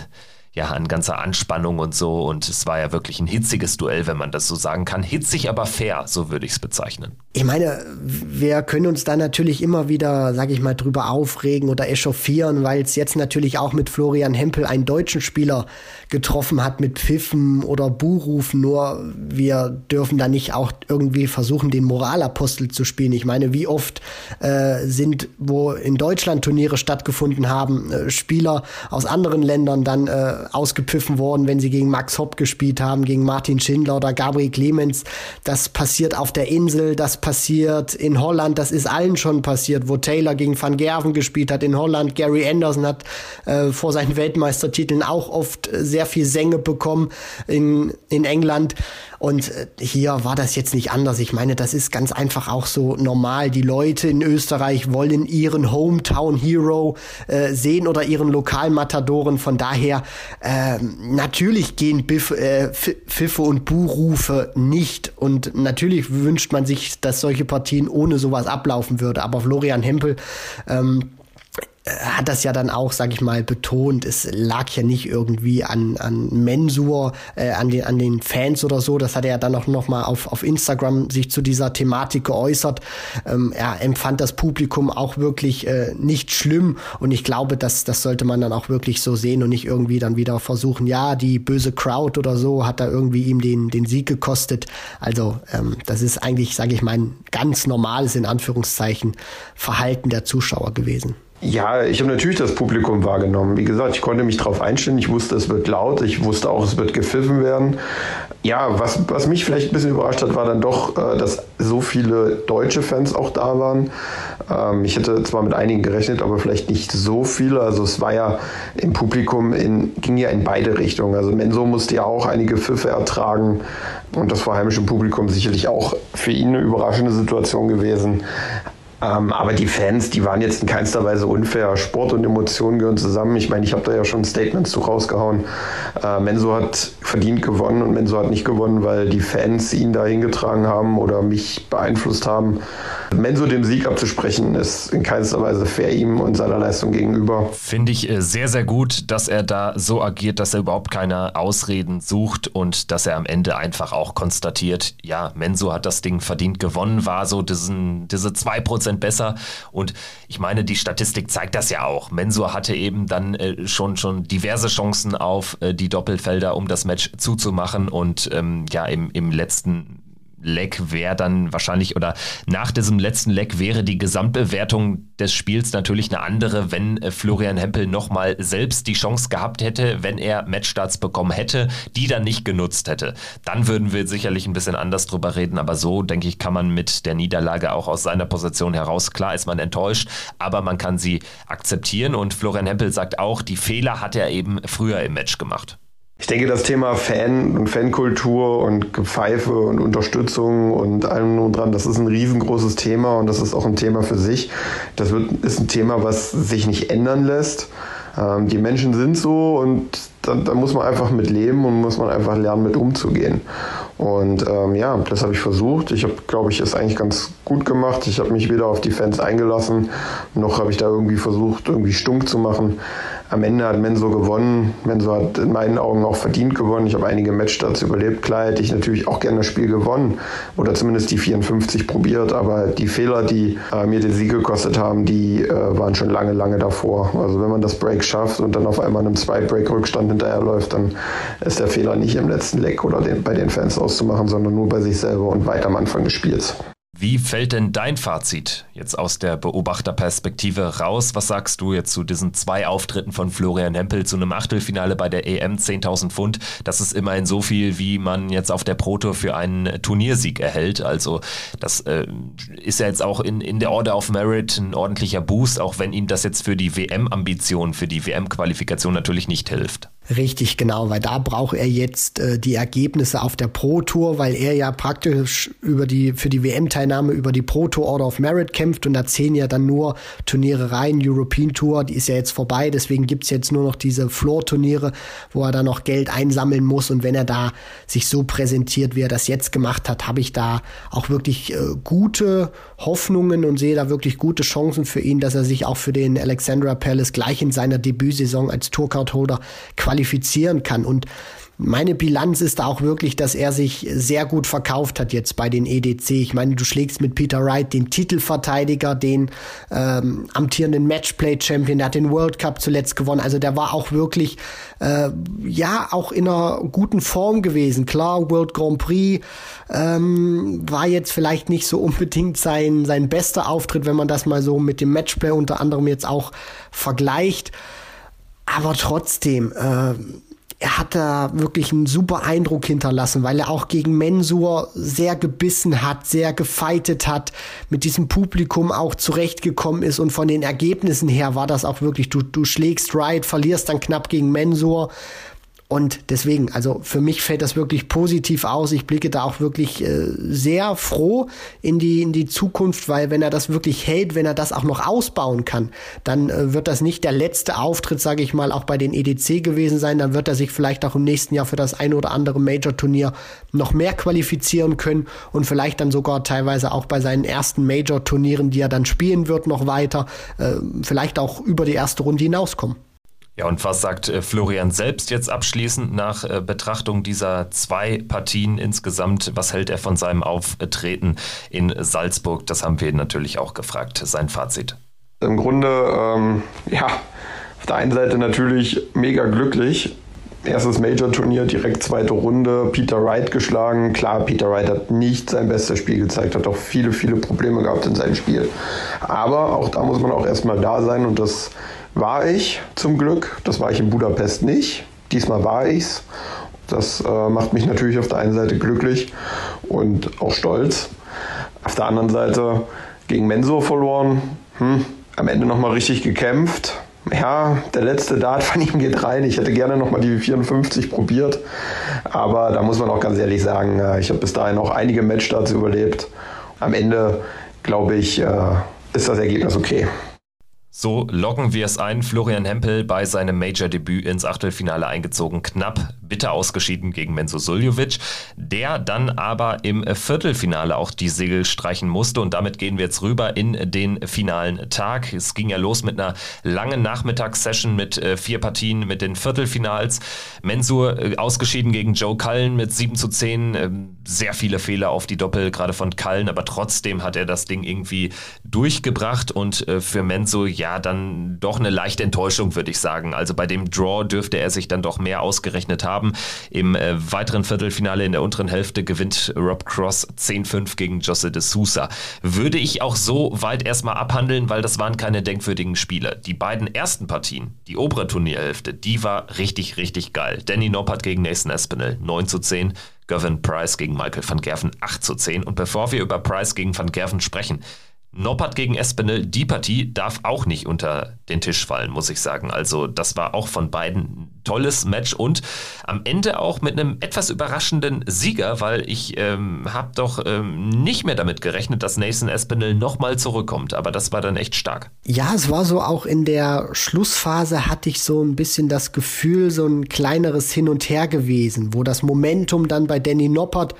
Speaker 3: ja, an ganzer Anspannung und so. Und es war ja wirklich ein hitziges Duell, wenn man das so sagen kann. Hitzig, aber fair, so würde ich es bezeichnen.
Speaker 4: Ich meine, wir können uns da natürlich immer wieder, sage ich mal, drüber aufregen oder echauffieren, weil es jetzt natürlich auch mit Florian Hempel einen deutschen Spieler getroffen hat mit Pfiffen oder Buhrufen. Nur wir dürfen da nicht auch irgendwie versuchen, den Moralapostel zu spielen. Ich meine, wie oft äh, sind, wo in Deutschland Turniere stattgefunden haben, äh, Spieler aus anderen Ländern dann äh, ausgepfiffen worden, wenn sie gegen Max Hopp gespielt haben, gegen Martin Schindler oder Gabriel Clemens. Das passiert auf der Insel, das passiert in Holland, das ist allen schon passiert, wo Taylor gegen Van Gerven gespielt hat in Holland. Gary Anderson hat äh, vor seinen Weltmeistertiteln auch oft sehr viel Sänge bekommen in, in England. Und äh, hier war das jetzt nicht anders. Ich meine, das ist ganz einfach auch so normal. Die Leute in Österreich wollen ihren Hometown Hero äh, sehen oder ihren Lokalmatadoren. Von daher, äh, natürlich gehen Biff, äh, Pfiffe und Buhrufe nicht. Und natürlich wünscht man sich, dass solche Partien ohne sowas ablaufen würde. Aber Florian Hempel, ähm, hat das ja dann auch, sag ich mal, betont. Es lag ja nicht irgendwie an, an Mensur, äh, an, den, an den Fans oder so. Das hat er ja dann auch noch mal auf, auf Instagram sich zu dieser Thematik geäußert. Ähm, er empfand das Publikum auch wirklich äh, nicht schlimm und ich glaube, dass das sollte man dann auch wirklich so sehen und nicht irgendwie dann wieder versuchen, ja, die böse Crowd oder so hat da irgendwie ihm den, den Sieg gekostet. Also ähm, das ist eigentlich, sage ich mal, ein ganz normales, in Anführungszeichen, Verhalten der Zuschauer gewesen.
Speaker 1: Ja, ich habe natürlich das Publikum wahrgenommen. Wie gesagt, ich konnte mich darauf einstellen. Ich wusste, es wird laut. Ich wusste auch, es wird gepfiffen werden. Ja, was, was mich vielleicht ein bisschen überrascht hat, war dann doch, äh, dass so viele deutsche Fans auch da waren. Ähm, ich hätte zwar mit einigen gerechnet, aber vielleicht nicht so viele. Also es war ja im Publikum, in, ging ja in beide Richtungen. Also Menso musste ja auch einige Pfiffe ertragen und das vorheimische Publikum sicherlich auch für ihn eine überraschende Situation gewesen. Ähm, aber die Fans, die waren jetzt in keinster Weise unfair. Sport und Emotionen gehören zusammen. Ich meine, ich habe da ja schon Statements zu rausgehauen. Äh, Menso hat verdient gewonnen und Menso hat nicht gewonnen, weil die Fans ihn da hingetragen haben oder mich beeinflusst haben. Menso dem Sieg abzusprechen, ist in keinster Weise fair ihm und seiner Leistung gegenüber.
Speaker 3: Finde ich äh, sehr, sehr gut, dass er da so agiert, dass er überhaupt keine Ausreden sucht und dass er am Ende einfach auch konstatiert, ja, Menso hat das Ding verdient gewonnen, war so diesen, diese 2% besser. Und ich meine, die Statistik zeigt das ja auch. Mensur hatte eben dann äh, schon, schon diverse Chancen auf äh, die Doppelfelder, um das Match zuzumachen. Und ähm, ja, im, im letzten Leck wäre dann wahrscheinlich oder nach diesem letzten Leck wäre die Gesamtbewertung des Spiels natürlich eine andere, wenn äh, Florian Hempel nochmal selbst die Chance gehabt hätte, wenn er Matchstarts bekommen hätte, die dann nicht genutzt hätte. Dann würden wir sicherlich ein bisschen anders drüber reden, aber so denke ich, kann man mit der Niederlage auch aus seiner Position heraus, klar ist man enttäuscht, aber man kann sie akzeptieren und Florian Hempel sagt auch, die Fehler hat er eben früher im Match gemacht.
Speaker 1: Ich denke, das Thema Fan und Fankultur und Gepfeife und Unterstützung und allem und dran, das ist ein riesengroßes Thema und das ist auch ein Thema für sich. Das wird, ist ein Thema, was sich nicht ändern lässt. Ähm, die Menschen sind so und da, da muss man einfach mit leben und muss man einfach lernen, mit umzugehen. Und ähm, ja, das habe ich versucht. Ich habe, glaube ich, es eigentlich ganz gut gemacht. Ich habe mich weder auf die Fans eingelassen, noch habe ich da irgendwie versucht, irgendwie stunk zu machen. Am Ende hat Menso gewonnen. Menso hat in meinen Augen auch verdient gewonnen. Ich habe einige Matchstarts überlebt. Klar hätte ich natürlich auch gerne das Spiel gewonnen oder zumindest die 54 probiert, aber die Fehler, die äh, mir den Sieg gekostet haben, die äh, waren schon lange, lange davor. Also wenn man das Break schafft und dann auf einmal einem Zwei-Break-Rückstand hinterherläuft, dann ist der Fehler nicht im letzten Leck oder den, bei den Fans auszumachen, sondern nur bei sich selber und weit am Anfang des Spiels.
Speaker 3: Wie fällt denn dein Fazit jetzt aus der Beobachterperspektive raus? Was sagst du jetzt zu diesen zwei Auftritten von Florian Hempel zu einem Achtelfinale bei der EM 10.000 Pfund? Das ist immerhin so viel, wie man jetzt auf der Proto für einen Turniersieg erhält. Also das äh, ist ja jetzt auch in, in der Order of Merit ein ordentlicher Boost, auch wenn ihm das jetzt für die WM-Ambition, für die WM-Qualifikation natürlich nicht hilft.
Speaker 4: Richtig, genau, weil da braucht er jetzt äh, die Ergebnisse auf der Pro Tour, weil er ja praktisch über die für die WM-Teilnahme über die Pro Tour Order of Merit kämpft und da zählen ja dann nur Turniere rein. European Tour, die ist ja jetzt vorbei, deswegen gibt's jetzt nur noch diese Floor-Turniere, wo er dann noch Geld einsammeln muss und wenn er da sich so präsentiert, wie er das jetzt gemacht hat, habe ich da auch wirklich äh, gute Hoffnungen und sehe da wirklich gute Chancen für ihn, dass er sich auch für den Alexandra Palace gleich in seiner Debütsaison als Tourcard-Holder qualifizieren kann. Und meine Bilanz ist auch wirklich, dass er sich sehr gut verkauft hat jetzt bei den EDC. Ich meine, du schlägst mit Peter Wright den Titelverteidiger, den ähm, amtierenden Matchplay-Champion, der hat den World Cup zuletzt gewonnen. Also der war auch wirklich, äh, ja, auch in einer guten Form gewesen. Klar, World Grand Prix ähm, war jetzt vielleicht nicht so unbedingt sein, sein bester Auftritt, wenn man das mal so mit dem Matchplay unter anderem jetzt auch vergleicht. Aber trotzdem, äh, er hat da wirklich einen super Eindruck hinterlassen, weil er auch gegen Mensur sehr gebissen hat, sehr gefeitet hat, mit diesem Publikum auch zurechtgekommen ist. Und von den Ergebnissen her war das auch wirklich, du, du schlägst right, verlierst dann knapp gegen Mensur, und deswegen, also für mich fällt das wirklich positiv aus. Ich blicke da auch wirklich äh, sehr froh in die, in die Zukunft, weil wenn er das wirklich hält, wenn er das auch noch ausbauen kann, dann äh, wird das nicht der letzte Auftritt, sage ich mal, auch bei den EDC gewesen sein. Dann wird er sich vielleicht auch im nächsten Jahr für das ein oder andere Major-Turnier noch mehr qualifizieren können und vielleicht dann sogar teilweise auch bei seinen ersten Major-Turnieren, die er dann spielen wird, noch weiter, äh, vielleicht auch über die erste Runde hinauskommen.
Speaker 3: Ja, und was sagt äh, Florian selbst jetzt abschließend nach äh, Betrachtung dieser zwei Partien insgesamt? Was hält er von seinem Auftreten in Salzburg? Das haben wir natürlich auch gefragt, sein Fazit.
Speaker 1: Im Grunde, ähm, ja, auf der einen Seite natürlich mega glücklich. Erstes Major-Turnier, direkt zweite Runde, Peter Wright geschlagen. Klar, Peter Wright hat nicht sein bestes Spiel gezeigt, hat auch viele, viele Probleme gehabt in seinem Spiel. Aber auch da muss man auch erstmal da sein und das war ich zum Glück. Das war ich in Budapest nicht. Diesmal war ich's. Das äh, macht mich natürlich auf der einen Seite glücklich und auch stolz. Auf der anderen Seite gegen Mensur verloren. Hm, am Ende nochmal richtig gekämpft. Ja, der letzte Dart von ihm geht rein. Ich hätte gerne nochmal die 54 probiert. Aber da muss man auch ganz ehrlich sagen, äh, ich habe bis dahin auch einige Matchstarts überlebt. Am Ende, glaube ich, äh, ist das Ergebnis okay.
Speaker 3: So loggen wir es ein. Florian Hempel bei seinem Major-Debüt ins Achtelfinale eingezogen. Knapp bitter ausgeschieden gegen Menzo Suljovic, der dann aber im Viertelfinale auch die Segel streichen musste. Und damit gehen wir jetzt rüber in den finalen Tag. Es ging ja los mit einer langen Nachmittagssession mit äh, vier Partien mit den Viertelfinals. Mensur äh, ausgeschieden gegen Joe Cullen mit 7 zu 10. Äh, sehr viele Fehler auf die Doppel, gerade von Cullen, aber trotzdem hat er das Ding irgendwie durchgebracht und äh, für Mensur ja, dann doch eine leichte Enttäuschung, würde ich sagen. Also bei dem Draw dürfte er sich dann doch mehr ausgerechnet haben. Im äh, weiteren Viertelfinale in der unteren Hälfte gewinnt Rob Cross 10-5 gegen Josse de Sousa. Würde ich auch so weit erstmal abhandeln, weil das waren keine denkwürdigen Spiele. Die beiden ersten Partien, die obere Turnierhälfte, die war richtig, richtig geil. Danny Noppert gegen Nathan Espinel 9 zu 10. Gavin Price gegen Michael van Gerven 8 zu 10. Und bevor wir über Price gegen van Gerven sprechen, Noppert gegen Espinel, die Partie darf auch nicht unter den Tisch fallen, muss ich sagen. Also das war auch von beiden ein tolles Match und am Ende auch mit einem etwas überraschenden Sieger, weil ich ähm, habe doch ähm, nicht mehr damit gerechnet, dass Nathan Espinel nochmal zurückkommt. Aber das war dann echt stark.
Speaker 4: Ja, es war so auch in der Schlussphase hatte ich so ein bisschen das Gefühl, so ein kleineres Hin und Her gewesen, wo das Momentum dann bei Danny Noppert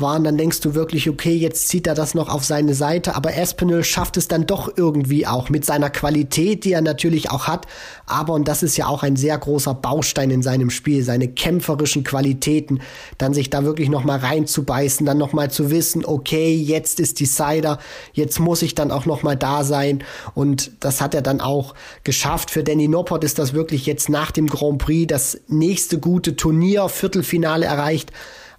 Speaker 4: waren, dann denkst du wirklich, okay, jetzt zieht er das noch auf seine Seite, aber Espinel schafft es dann doch irgendwie auch mit seiner Qualität, die er natürlich auch hat, aber und das ist ja auch ein sehr großer Baustein in seinem Spiel, seine kämpferischen Qualitäten, dann sich da wirklich noch mal reinzubeißen, dann noch mal zu wissen, okay, jetzt ist die Cider, jetzt muss ich dann auch noch mal da sein und das hat er dann auch geschafft. Für Danny Noppert ist das wirklich jetzt nach dem Grand Prix das nächste gute Turnier, Viertelfinale erreicht.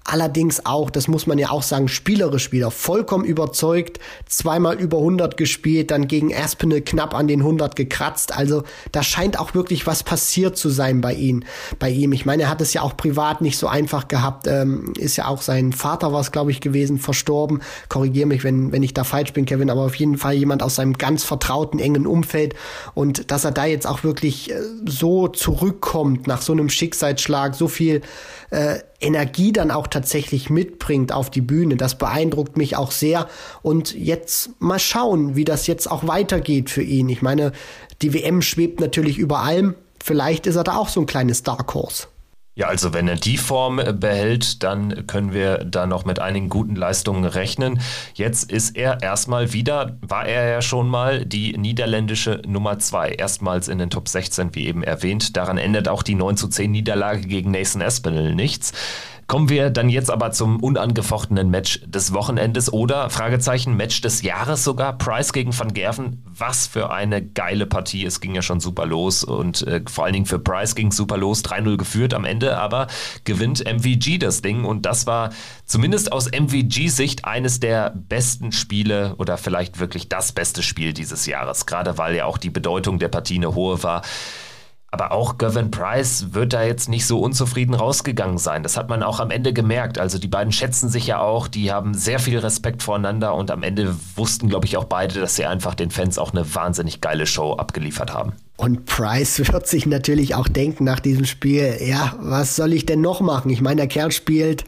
Speaker 4: Allerdings auch, das muss man ja auch sagen, spielerisch wieder vollkommen überzeugt, zweimal über 100 gespielt, dann gegen Aspinall knapp an den 100 gekratzt. Also da scheint auch wirklich was passiert zu sein bei ihm. Bei ihm. Ich meine, er hat es ja auch privat nicht so einfach gehabt. Ähm, ist ja auch sein Vater war es, glaube ich, gewesen, verstorben. Korrigiere mich, wenn wenn ich da falsch bin, Kevin. Aber auf jeden Fall jemand aus seinem ganz vertrauten engen Umfeld und dass er da jetzt auch wirklich äh, so zurückkommt nach so einem Schicksalsschlag, so viel äh, Energie dann auch tatsächlich mitbringt auf die Bühne. Das beeindruckt mich auch sehr. Und jetzt mal schauen, wie das jetzt auch weitergeht für ihn. Ich meine, die WM schwebt natürlich über allem. Vielleicht ist er da auch so ein kleines Dark Horse.
Speaker 3: Ja, also wenn er die Form äh, behält, dann können wir da noch mit einigen guten Leistungen rechnen. Jetzt ist er erstmal wieder, war er ja schon mal die niederländische Nummer 2, erstmals in den Top 16, wie eben erwähnt. Daran ändert auch die 9 zu 10 Niederlage gegen Nathan Espinel nichts. Kommen wir dann jetzt aber zum unangefochtenen Match des Wochenendes oder Fragezeichen Match des Jahres sogar. Price gegen Van Gerven. Was für eine geile Partie. Es ging ja schon super los und äh, vor allen Dingen für Price ging super los. 3-0 geführt am Ende, aber gewinnt MVG das Ding und das war zumindest aus MVG-Sicht eines der besten Spiele oder vielleicht wirklich das beste Spiel dieses Jahres. Gerade weil ja auch die Bedeutung der Partie eine hohe war. Aber auch Gavin Price wird da jetzt nicht so unzufrieden rausgegangen sein. Das hat man auch am Ende gemerkt. Also die beiden schätzen sich ja auch, die haben sehr viel Respekt voreinander und am Ende wussten, glaube ich, auch beide, dass sie einfach den Fans auch eine wahnsinnig geile Show abgeliefert haben.
Speaker 4: Und Price wird sich natürlich auch denken nach diesem Spiel, ja, was soll ich denn noch machen? Ich meine, der Kerl spielt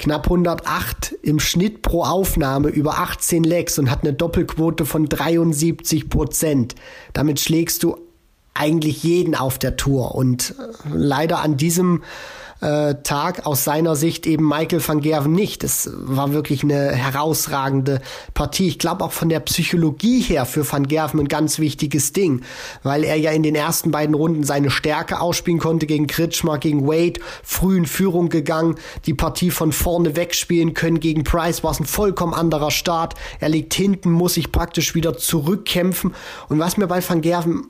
Speaker 4: knapp 108 im Schnitt pro Aufnahme über 18 Lecks und hat eine Doppelquote von 73 Prozent. Damit schlägst du eigentlich jeden auf der Tour. Und äh, leider an diesem äh, Tag aus seiner Sicht eben Michael van Gerven nicht. Es war wirklich eine herausragende Partie. Ich glaube auch von der Psychologie her für van Gerven ein ganz wichtiges Ding, weil er ja in den ersten beiden Runden seine Stärke ausspielen konnte gegen Kritschmer, gegen Wade, früh in Führung gegangen, die Partie von vorne wegspielen können. Gegen Price war es ein vollkommen anderer Start. Er liegt hinten, muss sich praktisch wieder zurückkämpfen. Und was mir bei van Gerven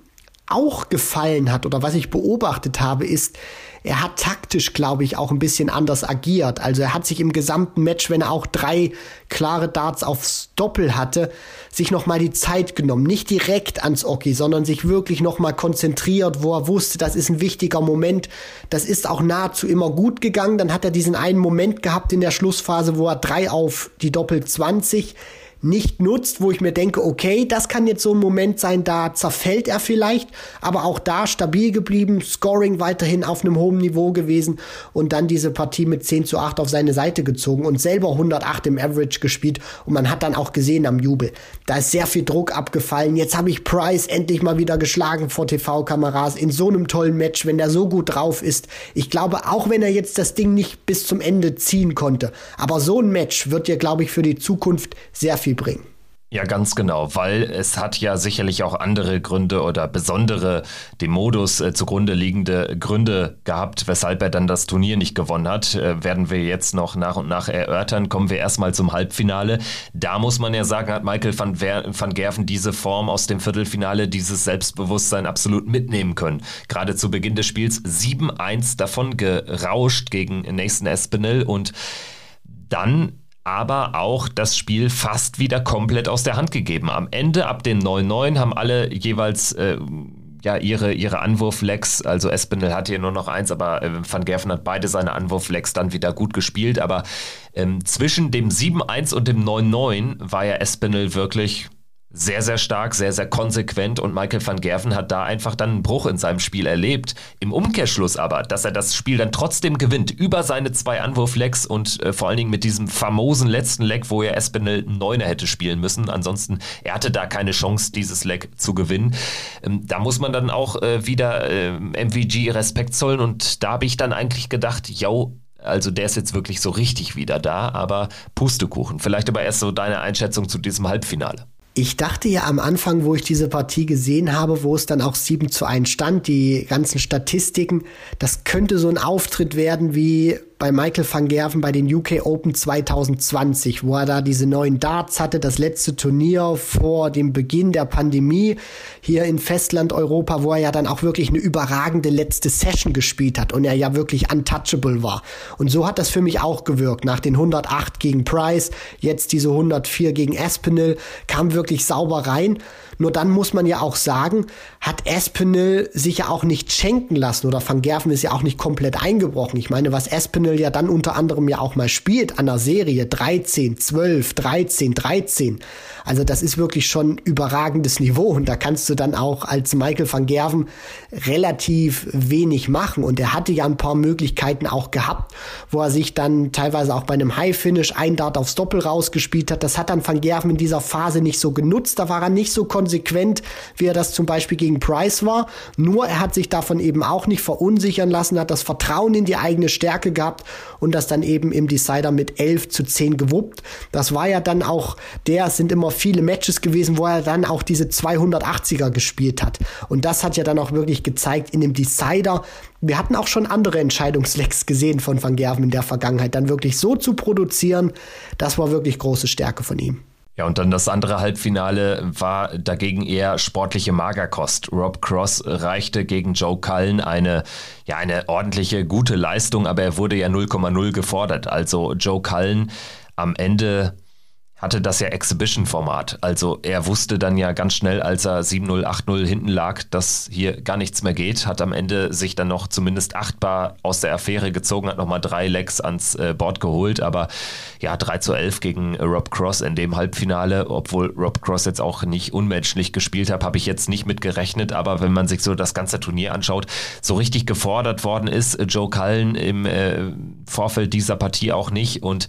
Speaker 4: auch gefallen hat oder was ich beobachtet habe, ist, er hat taktisch, glaube ich, auch ein bisschen anders agiert. Also er hat sich im gesamten Match, wenn er auch drei klare Darts aufs Doppel hatte, sich nochmal die Zeit genommen. Nicht direkt ans Oki, sondern sich wirklich nochmal konzentriert, wo er wusste, das ist ein wichtiger Moment. Das ist auch nahezu immer gut gegangen. Dann hat er diesen einen Moment gehabt in der Schlussphase, wo er drei auf die Doppel 20 nicht nutzt, wo ich mir denke, okay, das kann jetzt so ein Moment sein, da zerfällt er vielleicht, aber auch da stabil geblieben, Scoring weiterhin auf einem hohen Niveau gewesen und dann diese Partie mit 10 zu 8 auf seine Seite gezogen und selber 108 im Average gespielt und man hat dann auch gesehen am Jubel, da ist sehr viel Druck abgefallen. Jetzt habe ich Price endlich mal wieder geschlagen vor TV-Kameras in so einem tollen Match, wenn der so gut drauf ist. Ich glaube, auch wenn er jetzt das Ding nicht bis zum Ende ziehen konnte, aber so ein Match wird dir, glaube ich, für die Zukunft sehr viel viel bringen.
Speaker 3: Ja, ganz genau, weil es hat ja sicherlich auch andere Gründe oder besondere dem Modus äh, zugrunde liegende Gründe gehabt, weshalb er dann das Turnier nicht gewonnen hat. Äh, werden wir jetzt noch nach und nach erörtern. Kommen wir erstmal zum Halbfinale. Da muss man ja sagen, hat Michael van, Ver van Gerven diese Form aus dem Viertelfinale, dieses Selbstbewusstsein absolut mitnehmen können. Gerade zu Beginn des Spiels 7-1 davon gerauscht gegen Nathan Espinel und dann aber auch das Spiel fast wieder komplett aus der Hand gegeben. Am Ende, ab den 9-9, haben alle jeweils äh, ja, ihre, ihre Anwurflecks, also Espinel hatte hier nur noch eins, aber äh, Van Gerven hat beide seine Anwurflecks dann wieder gut gespielt. Aber ähm, zwischen dem 7-1 und dem 9-9 war ja Espinel wirklich sehr, sehr stark, sehr, sehr konsequent und Michael van Gerven hat da einfach dann einen Bruch in seinem Spiel erlebt. Im Umkehrschluss aber, dass er das Spiel dann trotzdem gewinnt, über seine zwei Anwurflecks und äh, vor allen Dingen mit diesem famosen letzten Leck, wo er Espinel Neuner hätte spielen müssen. Ansonsten, er hatte da keine Chance, dieses Leck zu gewinnen. Ähm, da muss man dann auch äh, wieder äh, MVG Respekt zollen und da habe ich dann eigentlich gedacht, yo, also der ist jetzt wirklich so richtig wieder da, aber Pustekuchen. Vielleicht aber erst so deine Einschätzung zu diesem Halbfinale.
Speaker 4: Ich dachte ja am Anfang, wo ich diese Partie gesehen habe, wo es dann auch 7 zu 1 stand, die ganzen Statistiken, das könnte so ein Auftritt werden wie bei Michael van Gerven bei den UK Open 2020, wo er da diese neuen Darts hatte, das letzte Turnier vor dem Beginn der Pandemie hier in Festland Europa, wo er ja dann auch wirklich eine überragende letzte Session gespielt hat und er ja wirklich untouchable war. Und so hat das für mich auch gewirkt. Nach den 108 gegen Price, jetzt diese 104 gegen Espinel, kam wirklich sauber rein. Nur dann muss man ja auch sagen, hat Espinel sich ja auch nicht schenken lassen oder Van Gerven ist ja auch nicht komplett eingebrochen. Ich meine, was Espinel ja dann unter anderem ja auch mal spielt an der Serie 13, 12, 13, 13. Also das ist wirklich schon überragendes Niveau und da kannst du dann auch als Michael van Gerven relativ wenig machen und er hatte ja ein paar Möglichkeiten auch gehabt, wo er sich dann teilweise auch bei einem High Finish ein Dart aufs Doppel rausgespielt hat. Das hat dann van Gerven in dieser Phase nicht so genutzt, da war er nicht so konsequent, wie er das zum Beispiel gegen Price war. Nur er hat sich davon eben auch nicht verunsichern lassen, hat das Vertrauen in die eigene Stärke gehabt und das dann eben im Decider mit 11 zu 10 gewuppt. Das war ja dann auch der, sind immer viele Matches gewesen, wo er dann auch diese 280er gespielt hat. Und das hat ja dann auch wirklich gezeigt in dem Decider. Wir hatten auch schon andere Entscheidungslecks gesehen von Van Gerven in der Vergangenheit. Dann wirklich so zu produzieren, das war wirklich große Stärke von ihm.
Speaker 3: Ja, und dann das andere Halbfinale war dagegen eher sportliche Magerkost. Rob Cross reichte gegen Joe Cullen eine, ja, eine ordentliche, gute Leistung, aber er wurde ja 0,0 gefordert. Also Joe Cullen am Ende hatte das ja Exhibition-Format. Also er wusste dann ja ganz schnell, als er 7-0, 8-0 hinten lag, dass hier gar nichts mehr geht, hat am Ende sich dann noch zumindest achtbar aus der Affäre gezogen, hat nochmal drei Legs ans äh, Board geholt, aber ja, 3 zu 11 gegen Rob Cross in dem Halbfinale, obwohl Rob Cross jetzt auch nicht unmenschlich gespielt hat, habe ich jetzt nicht mit gerechnet, aber wenn man sich so das ganze Turnier anschaut, so richtig gefordert worden ist Joe Cullen im äh, Vorfeld dieser Partie auch nicht. Und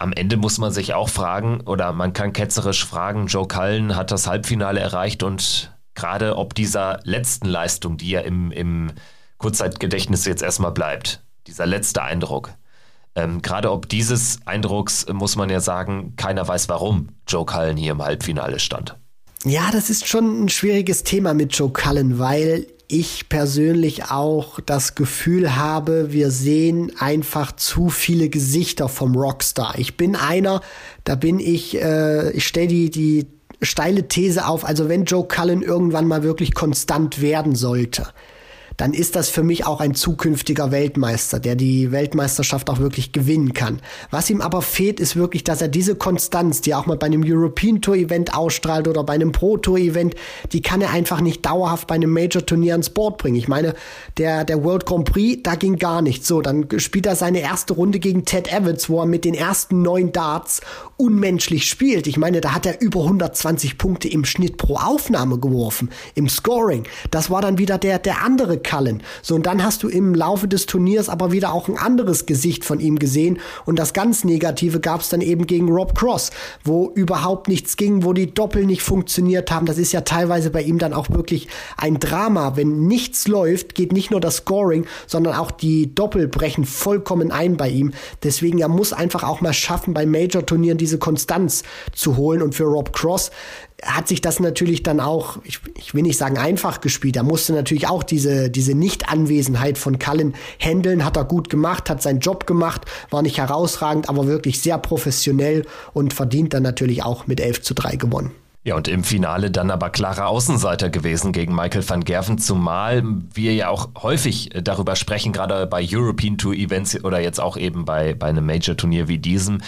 Speaker 3: am Ende muss man sich auch fragen, oder man kann ketzerisch fragen, Joe Cullen hat das Halbfinale erreicht und gerade ob dieser letzten Leistung, die ja im, im Kurzzeitgedächtnis jetzt erstmal bleibt, dieser letzte Eindruck, ähm, gerade ob dieses Eindrucks, muss man ja sagen, keiner weiß, warum Joe Cullen hier im Halbfinale stand.
Speaker 4: Ja, das ist schon ein schwieriges Thema mit Joe Cullen, weil ich persönlich auch das Gefühl habe, wir sehen einfach zu viele Gesichter vom Rockstar. Ich bin einer, da bin ich, äh, ich stelle die, die steile These auf, also wenn Joe Cullen irgendwann mal wirklich konstant werden sollte, dann ist das für mich auch ein zukünftiger Weltmeister, der die Weltmeisterschaft auch wirklich gewinnen kann. Was ihm aber fehlt, ist wirklich, dass er diese Konstanz, die er auch mal bei einem European Tour Event ausstrahlt oder bei einem Pro Tour Event, die kann er einfach nicht dauerhaft bei einem Major Turnier ans Board bringen. Ich meine, der, der World Grand Prix, da ging gar nichts. So, dann spielt er seine erste Runde gegen Ted Evans, wo er mit den ersten neun Darts unmenschlich spielt. Ich meine, da hat er über 120 Punkte im Schnitt pro Aufnahme geworfen, im Scoring. Das war dann wieder der, der andere Cullen. So, und dann hast du im Laufe des Turniers aber wieder auch ein anderes Gesicht von ihm gesehen. Und das ganz Negative gab es dann eben gegen Rob Cross, wo überhaupt nichts ging, wo die Doppel nicht funktioniert haben. Das ist ja teilweise bei ihm dann auch wirklich ein Drama. Wenn nichts läuft, geht nicht nur das Scoring, sondern auch die Doppel brechen vollkommen ein bei ihm. Deswegen, er muss einfach auch mal schaffen, bei Major-Turnieren diese Konstanz zu holen. Und für Rob Cross hat sich das natürlich dann auch, ich, ich will nicht sagen einfach gespielt, er musste natürlich auch diese, diese Nichtanwesenheit von Cullen handeln, hat er gut gemacht, hat seinen Job gemacht, war nicht herausragend, aber wirklich sehr professionell und verdient dann natürlich auch mit 11 zu 3 gewonnen.
Speaker 3: Ja, und im Finale dann aber klarer Außenseiter gewesen gegen Michael van Gerven, zumal wir ja auch häufig darüber sprechen, gerade bei European Tour Events oder jetzt auch eben bei, bei einem Major-Turnier wie diesem,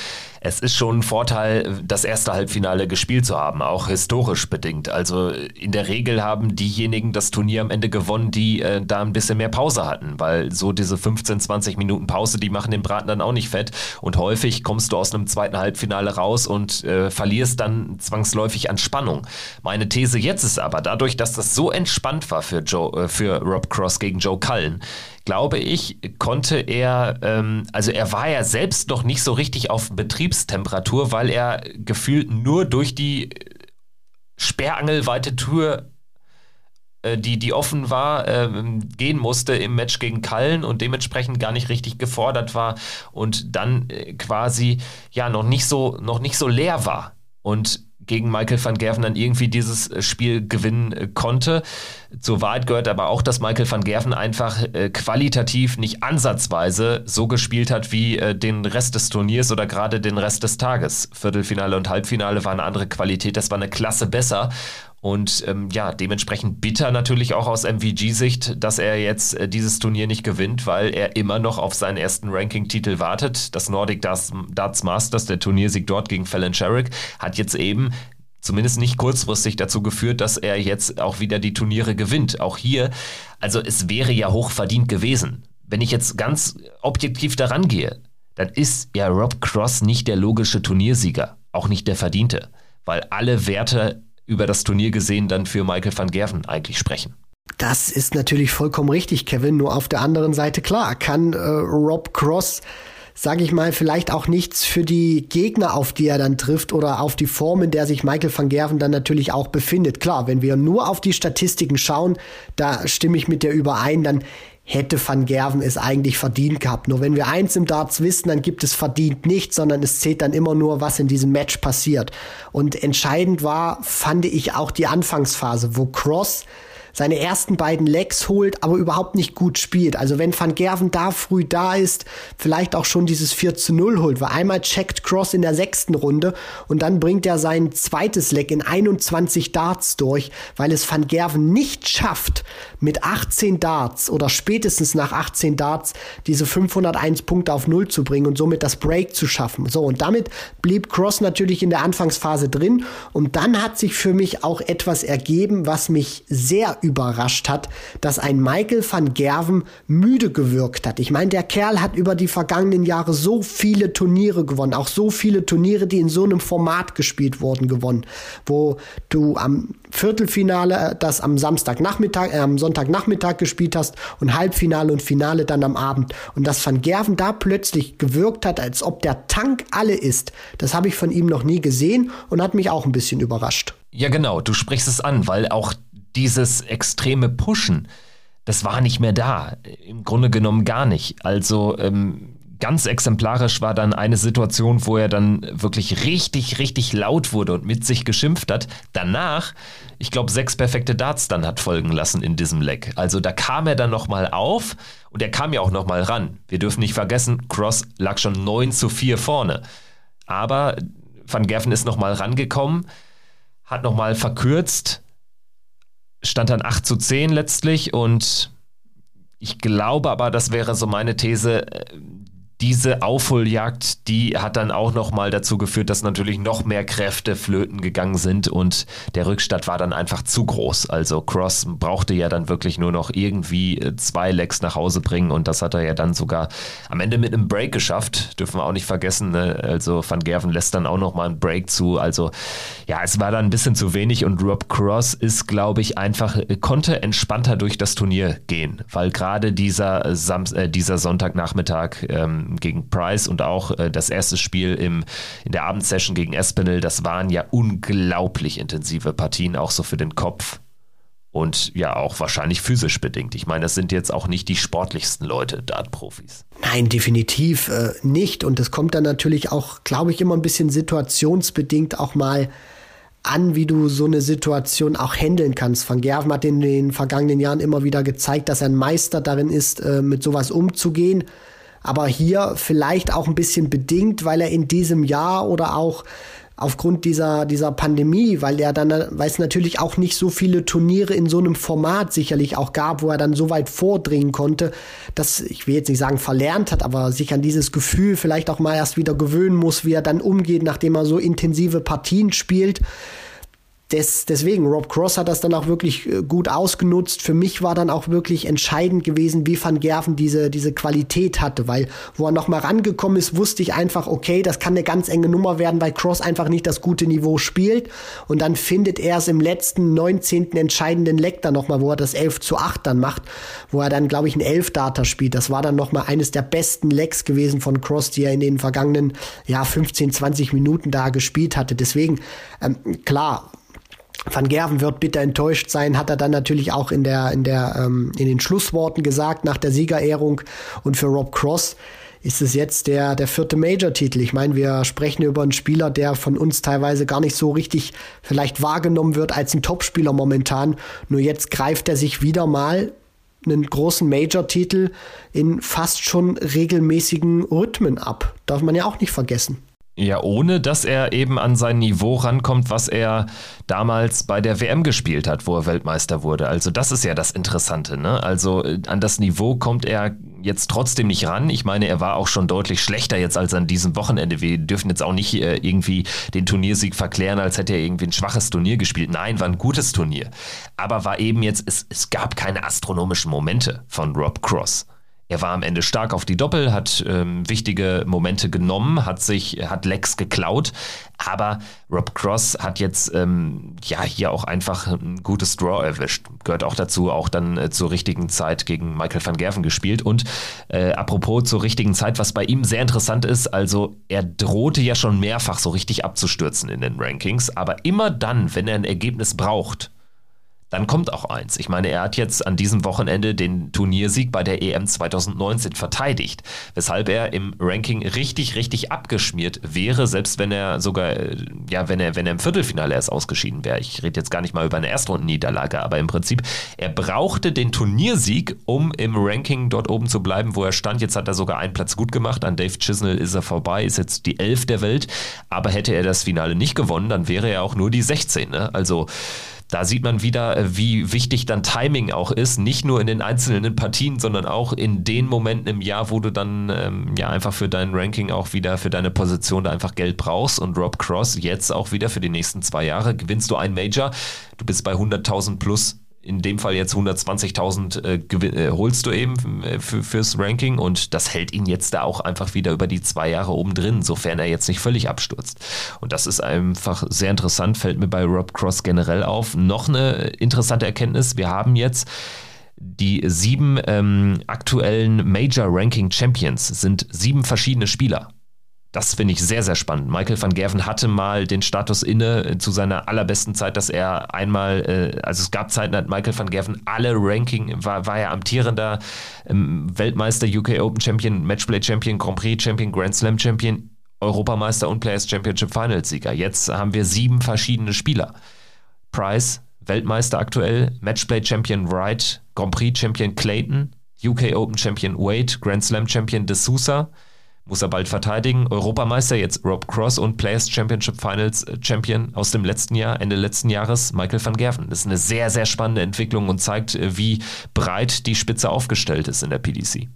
Speaker 3: es ist schon ein Vorteil, das erste Halbfinale gespielt zu haben, auch historisch bedingt. Also in der Regel haben diejenigen das Turnier am Ende gewonnen, die äh, da ein bisschen mehr Pause hatten, weil so diese 15, 20 Minuten Pause, die machen den Braten dann auch nicht fett. Und häufig kommst du aus einem zweiten Halbfinale raus und äh, verlierst dann zwangsläufig an Spannung. Meine These jetzt ist aber, dadurch, dass das so entspannt war für, Joe, äh, für Rob Cross gegen Joe Cullen, glaube ich, konnte er, ähm, also er war ja selbst noch nicht so richtig auf Betriebstemperatur, weil er gefühlt nur durch die sperrangelweite Tür äh, die, die offen war, äh, gehen musste im Match gegen Kallen und dementsprechend gar nicht richtig gefordert war und dann äh, quasi ja noch nicht so, noch nicht so leer war. Und gegen Michael van Gerven dann irgendwie dieses äh, Spiel gewinnen äh, konnte. Zur Wahrheit gehört aber auch, dass Michael van Gerven einfach äh, qualitativ nicht ansatzweise so gespielt hat wie äh, den Rest des Turniers oder gerade den Rest des Tages. Viertelfinale und Halbfinale war eine andere Qualität, das war eine Klasse besser. Und ähm, ja, dementsprechend bitter natürlich auch aus MVG-Sicht, dass er jetzt äh, dieses Turnier nicht gewinnt, weil er immer noch auf seinen ersten Ranking-Titel wartet. Das Nordic Darts, Darts Masters, der Turniersieg dort gegen Fallon Sherrick, hat jetzt eben zumindest nicht kurzfristig dazu geführt, dass er jetzt auch wieder die Turniere gewinnt. Auch hier, also es wäre ja hoch verdient gewesen. Wenn ich jetzt ganz objektiv daran gehe, dann ist ja Rob Cross nicht der logische Turniersieger, auch nicht der verdiente, weil alle Werte über das Turnier gesehen dann für Michael van Gerven eigentlich sprechen.
Speaker 4: Das ist natürlich vollkommen richtig, Kevin. Nur auf der anderen Seite, klar, kann äh, Rob Cross, sage ich mal, vielleicht auch nichts für die Gegner, auf die er dann trifft oder auf die Form, in der sich Michael van Gerven dann natürlich auch befindet. Klar, wenn wir nur auf die Statistiken schauen, da stimme ich mit dir überein, dann hätte Van Gerven es eigentlich verdient gehabt. Nur wenn wir eins im Darts wissen, dann gibt es verdient nicht, sondern es zählt dann immer nur, was in diesem Match passiert. Und entscheidend war, fand ich auch die Anfangsphase, wo Cross seine ersten beiden Legs holt, aber überhaupt nicht gut spielt. Also wenn Van Gerven da früh da ist, vielleicht auch schon dieses 4 zu 0 holt, weil einmal checkt Cross in der sechsten Runde und dann bringt er sein zweites Leg in 21 Darts durch, weil es Van Gerven nicht schafft, mit 18 Darts oder spätestens nach 18 Darts diese 501 Punkte auf Null zu bringen und somit das Break zu schaffen. So, und damit blieb Cross natürlich in der Anfangsphase drin und dann hat sich für mich auch etwas ergeben, was mich sehr überrascht hat, dass ein Michael van Gerven müde gewirkt hat. Ich meine, der Kerl hat über die vergangenen Jahre so viele Turniere gewonnen, auch so viele Turniere, die in so einem Format gespielt wurden, gewonnen, wo du am Viertelfinale äh, das am Samstagnachmittag, äh, am Sonntagnachmittag gespielt hast und Halbfinale und Finale dann am Abend. Und dass Van Gerven da plötzlich gewirkt hat, als ob der Tank alle ist, das habe ich von ihm noch nie gesehen und hat mich auch ein bisschen überrascht.
Speaker 3: Ja, genau, du sprichst es an, weil auch dieses extreme Pushen, das war nicht mehr da. Im Grunde genommen gar nicht. Also ähm, ganz exemplarisch war dann eine Situation, wo er dann wirklich richtig, richtig laut wurde und mit sich geschimpft hat. Danach, ich glaube, sechs perfekte Darts dann hat folgen lassen in diesem Leck. Also da kam er dann nochmal auf und er kam ja auch nochmal ran. Wir dürfen nicht vergessen, Cross lag schon 9 zu 4 vorne. Aber Van Gerven ist nochmal rangekommen, hat nochmal verkürzt, stand dann 8 zu 10 letztlich und ich glaube aber, das wäre so meine These, diese Aufholjagd, die hat dann auch nochmal dazu geführt, dass natürlich noch mehr Kräfte flöten gegangen sind und der Rückstand war dann einfach zu groß. Also Cross brauchte ja dann wirklich nur noch irgendwie äh, zwei Legs nach Hause bringen und das hat er ja dann sogar am Ende mit einem Break geschafft. Dürfen wir auch nicht vergessen. Ne? Also Van Gerven lässt dann auch nochmal einen Break zu. Also ja, es war dann ein bisschen zu wenig und Rob Cross ist, glaube ich, einfach, äh, konnte entspannter durch das Turnier gehen, weil gerade dieser, Sam äh, dieser Sonntagnachmittag ähm, gegen Price und auch äh, das erste Spiel im, in der Abendsession gegen Espinel, das waren ja unglaublich intensive Partien, auch so für den Kopf. Und ja, auch wahrscheinlich physisch bedingt. Ich meine, das sind jetzt auch nicht die sportlichsten Leute, Dart-Profis.
Speaker 4: Nein, definitiv äh, nicht. Und es kommt dann natürlich auch, glaube ich, immer ein bisschen situationsbedingt auch mal an, wie du so eine Situation auch handeln kannst. Van Gerven hat in den vergangenen Jahren immer wieder gezeigt, dass er ein Meister darin ist, äh, mit sowas umzugehen aber hier vielleicht auch ein bisschen bedingt, weil er in diesem Jahr oder auch aufgrund dieser, dieser Pandemie, weil er dann, weil es natürlich auch nicht so viele Turniere in so einem Format sicherlich auch gab, wo er dann so weit vordringen konnte, dass, ich will jetzt nicht sagen verlernt hat, aber sich an dieses Gefühl vielleicht auch mal erst wieder gewöhnen muss, wie er dann umgeht, nachdem er so intensive Partien spielt des, deswegen, Rob Cross hat das dann auch wirklich äh, gut ausgenutzt. Für mich war dann auch wirklich entscheidend gewesen, wie Van Gerven diese, diese Qualität hatte, weil wo er nochmal rangekommen ist, wusste ich einfach, okay, das kann eine ganz enge Nummer werden, weil Cross einfach nicht das gute Niveau spielt. Und dann findet er es im letzten 19. entscheidenden Leck dann nochmal, wo er das 11 zu 8 dann macht, wo er dann, glaube ich, ein 11-Data spielt. Das war dann nochmal eines der besten Lecks gewesen von Cross, die er in den vergangenen, ja, 15, 20 Minuten da gespielt hatte. Deswegen, ähm, klar, Van Gerven wird bitter enttäuscht sein, hat er dann natürlich auch in der in der ähm, in den Schlussworten gesagt nach der Siegerehrung und für Rob Cross ist es jetzt der der vierte Major-Titel. Ich meine, wir sprechen über einen Spieler, der von uns teilweise gar nicht so richtig vielleicht wahrgenommen wird als ein Topspieler momentan. Nur jetzt greift er sich wieder mal einen großen Major-Titel in fast schon regelmäßigen Rhythmen ab. Darf man ja auch nicht vergessen.
Speaker 3: Ja, ohne dass er eben an sein Niveau rankommt, was er damals bei der WM gespielt hat, wo er Weltmeister wurde. Also das ist ja das Interessante. Ne? Also äh, an das Niveau kommt er jetzt trotzdem nicht ran. Ich meine, er war auch schon deutlich schlechter jetzt als an diesem Wochenende. Wir dürfen jetzt auch nicht äh, irgendwie den Turniersieg verklären, als hätte er irgendwie ein schwaches Turnier gespielt. Nein, war ein gutes Turnier. Aber war eben jetzt, es, es gab keine astronomischen Momente von Rob Cross. Er war am Ende stark auf die Doppel, hat ähm, wichtige Momente genommen, hat sich, hat Lex geklaut, aber Rob Cross hat jetzt ähm, ja hier auch einfach ein gutes Draw erwischt. Gehört auch dazu, auch dann äh, zur richtigen Zeit gegen Michael van Gerven gespielt. Und äh, apropos zur richtigen Zeit, was bei ihm sehr interessant ist, also er drohte ja schon mehrfach so richtig abzustürzen in den Rankings, aber immer dann, wenn er ein Ergebnis braucht, dann kommt auch eins. Ich meine, er hat jetzt an diesem Wochenende den Turniersieg bei der EM 2019 verteidigt, weshalb er im Ranking richtig, richtig abgeschmiert wäre, selbst wenn er sogar, äh, ja, wenn er, wenn er im Viertelfinale erst ausgeschieden wäre. Ich rede jetzt gar nicht mal über eine Erstrundenniederlage, aber im Prinzip, er brauchte den Turniersieg, um im Ranking dort oben zu bleiben, wo er stand. Jetzt hat er sogar einen Platz gut gemacht. An Dave Chisnell ist er vorbei, ist jetzt die Elf der Welt. Aber hätte er das Finale nicht gewonnen, dann wäre er auch nur die 16. Ne? Also, da sieht man wieder, äh, wie wichtig dann Timing auch ist, nicht nur in den einzelnen Partien, sondern auch in den Momenten im Jahr, wo du dann ähm, ja einfach für dein Ranking auch wieder für deine Position da einfach Geld brauchst. Und Rob Cross jetzt auch wieder für die nächsten zwei Jahre gewinnst du ein Major, du bist bei 100.000 plus in dem Fall jetzt 120.000 äh, äh, holst du eben äh, für, fürs Ranking und das hält ihn jetzt da auch einfach wieder über die zwei Jahre oben drin, sofern er jetzt nicht völlig abstürzt. Und das ist einfach sehr interessant, fällt mir bei Rob Cross generell auf. Noch eine interessante Erkenntnis, wir haben jetzt die sieben ähm, aktuellen Major Ranking Champions sind sieben verschiedene Spieler. Das finde ich sehr, sehr spannend. Michael van Gerven hatte mal den Status inne äh, zu seiner allerbesten Zeit, dass er einmal, äh, also es gab Zeiten, hat Michael van Gerven alle Ranking, war, war er amtierender ähm, Weltmeister, UK Open Champion, Matchplay Champion, Grand Prix Champion, Grand Slam Champion, Europameister und Players Championship Finals Sieger. Jetzt haben wir sieben verschiedene Spieler. Price, Weltmeister aktuell, Matchplay Champion Wright, Grand Prix Champion Clayton, UK Open Champion Wade, Grand Slam Champion De Sousa, muss er bald verteidigen. Europameister jetzt Rob Cross und Players Championship Finals äh, Champion aus dem letzten Jahr, Ende letzten Jahres, Michael van Gerven. Das ist eine sehr, sehr spannende Entwicklung und zeigt, äh, wie breit die Spitze aufgestellt ist in der PDC.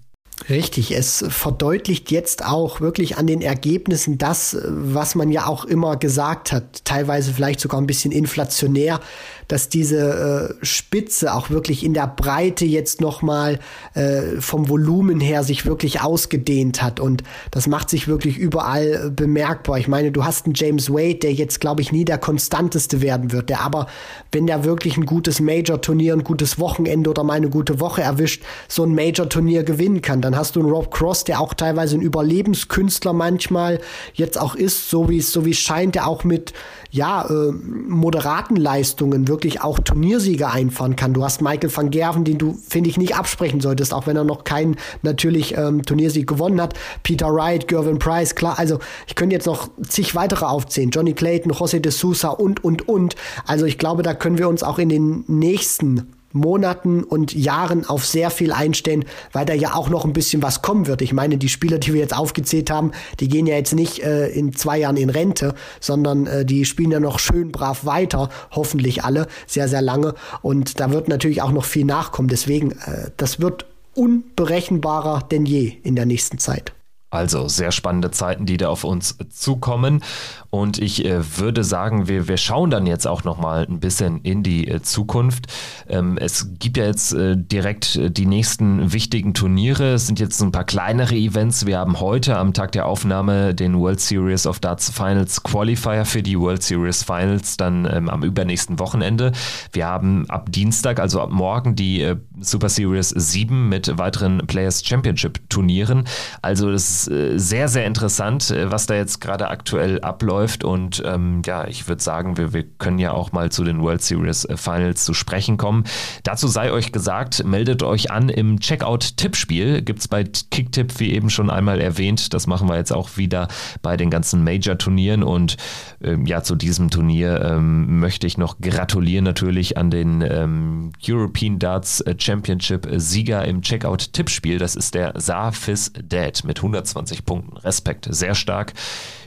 Speaker 4: Richtig, es verdeutlicht jetzt auch wirklich an den Ergebnissen das, was man ja auch immer gesagt hat, teilweise vielleicht sogar ein bisschen inflationär, dass diese äh, Spitze auch wirklich in der Breite jetzt nochmal äh, vom Volumen her sich wirklich ausgedehnt hat und das macht sich wirklich überall bemerkbar. Ich meine, du hast einen James Wade, der jetzt, glaube ich, nie der konstanteste werden wird, der aber, wenn der wirklich ein gutes Major-Turnier, ein gutes Wochenende oder mal eine gute Woche erwischt, so ein Major-Turnier gewinnen kann. Dann hast du einen Rob Cross, der auch teilweise ein Überlebenskünstler manchmal jetzt auch ist, so wie es so wie scheint, der auch mit ja äh, moderaten Leistungen wirklich auch Turniersieger einfahren kann. Du hast Michael van Gerven, den du finde ich nicht absprechen solltest, auch wenn er noch keinen natürlich ähm, Turniersieg gewonnen hat. Peter Wright, Gervin Price, klar. Also ich könnte jetzt noch zig weitere aufzählen. Johnny Clayton, José de Sousa und und und. Also ich glaube, da können wir uns auch in den nächsten Monaten und Jahren auf sehr viel einstellen, weil da ja auch noch ein bisschen was kommen wird. Ich meine, die Spieler, die wir jetzt aufgezählt haben, die gehen ja jetzt nicht äh, in zwei Jahren in Rente, sondern äh, die spielen ja noch schön brav weiter, hoffentlich alle, sehr, sehr lange. Und da wird natürlich auch noch viel nachkommen. Deswegen, äh, das wird unberechenbarer denn je in der nächsten Zeit.
Speaker 3: Also sehr spannende Zeiten, die da auf uns zukommen. Und ich äh, würde sagen, wir, wir schauen dann jetzt auch nochmal ein bisschen in die äh, Zukunft. Ähm, es gibt ja jetzt äh, direkt äh, die nächsten wichtigen Turniere. Es sind jetzt ein paar kleinere Events. Wir haben heute am Tag der Aufnahme den World Series of Darts Finals Qualifier für die World Series Finals dann ähm, am übernächsten Wochenende. Wir haben ab Dienstag, also ab morgen, die äh, Super Series 7 mit weiteren Players Championship Turnieren. Also das ist äh, sehr, sehr interessant, was da jetzt gerade aktuell abläuft läuft. Und ähm, ja, ich würde sagen, wir, wir können ja auch mal zu den World Series äh, Finals zu sprechen kommen. Dazu sei euch gesagt, meldet euch an im Checkout-Tippspiel. Gibt es bei Kicktipp, wie eben schon einmal erwähnt. Das machen wir jetzt auch wieder bei den ganzen Major-Turnieren. Und ähm, ja, zu diesem Turnier ähm, möchte ich noch gratulieren natürlich an den ähm, European Darts Championship-Sieger im Checkout-Tippspiel. Das ist der Safis Dad mit 120 Punkten. Respekt, sehr stark.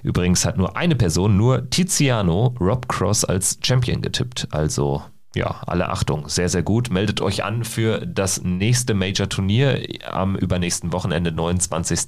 Speaker 3: Übrigens hat nur eine Person, nur Tiziano Rob Cross als Champion getippt. Also ja, alle Achtung, sehr, sehr gut. Meldet euch an für das nächste Major-Turnier am übernächsten Wochenende, 29.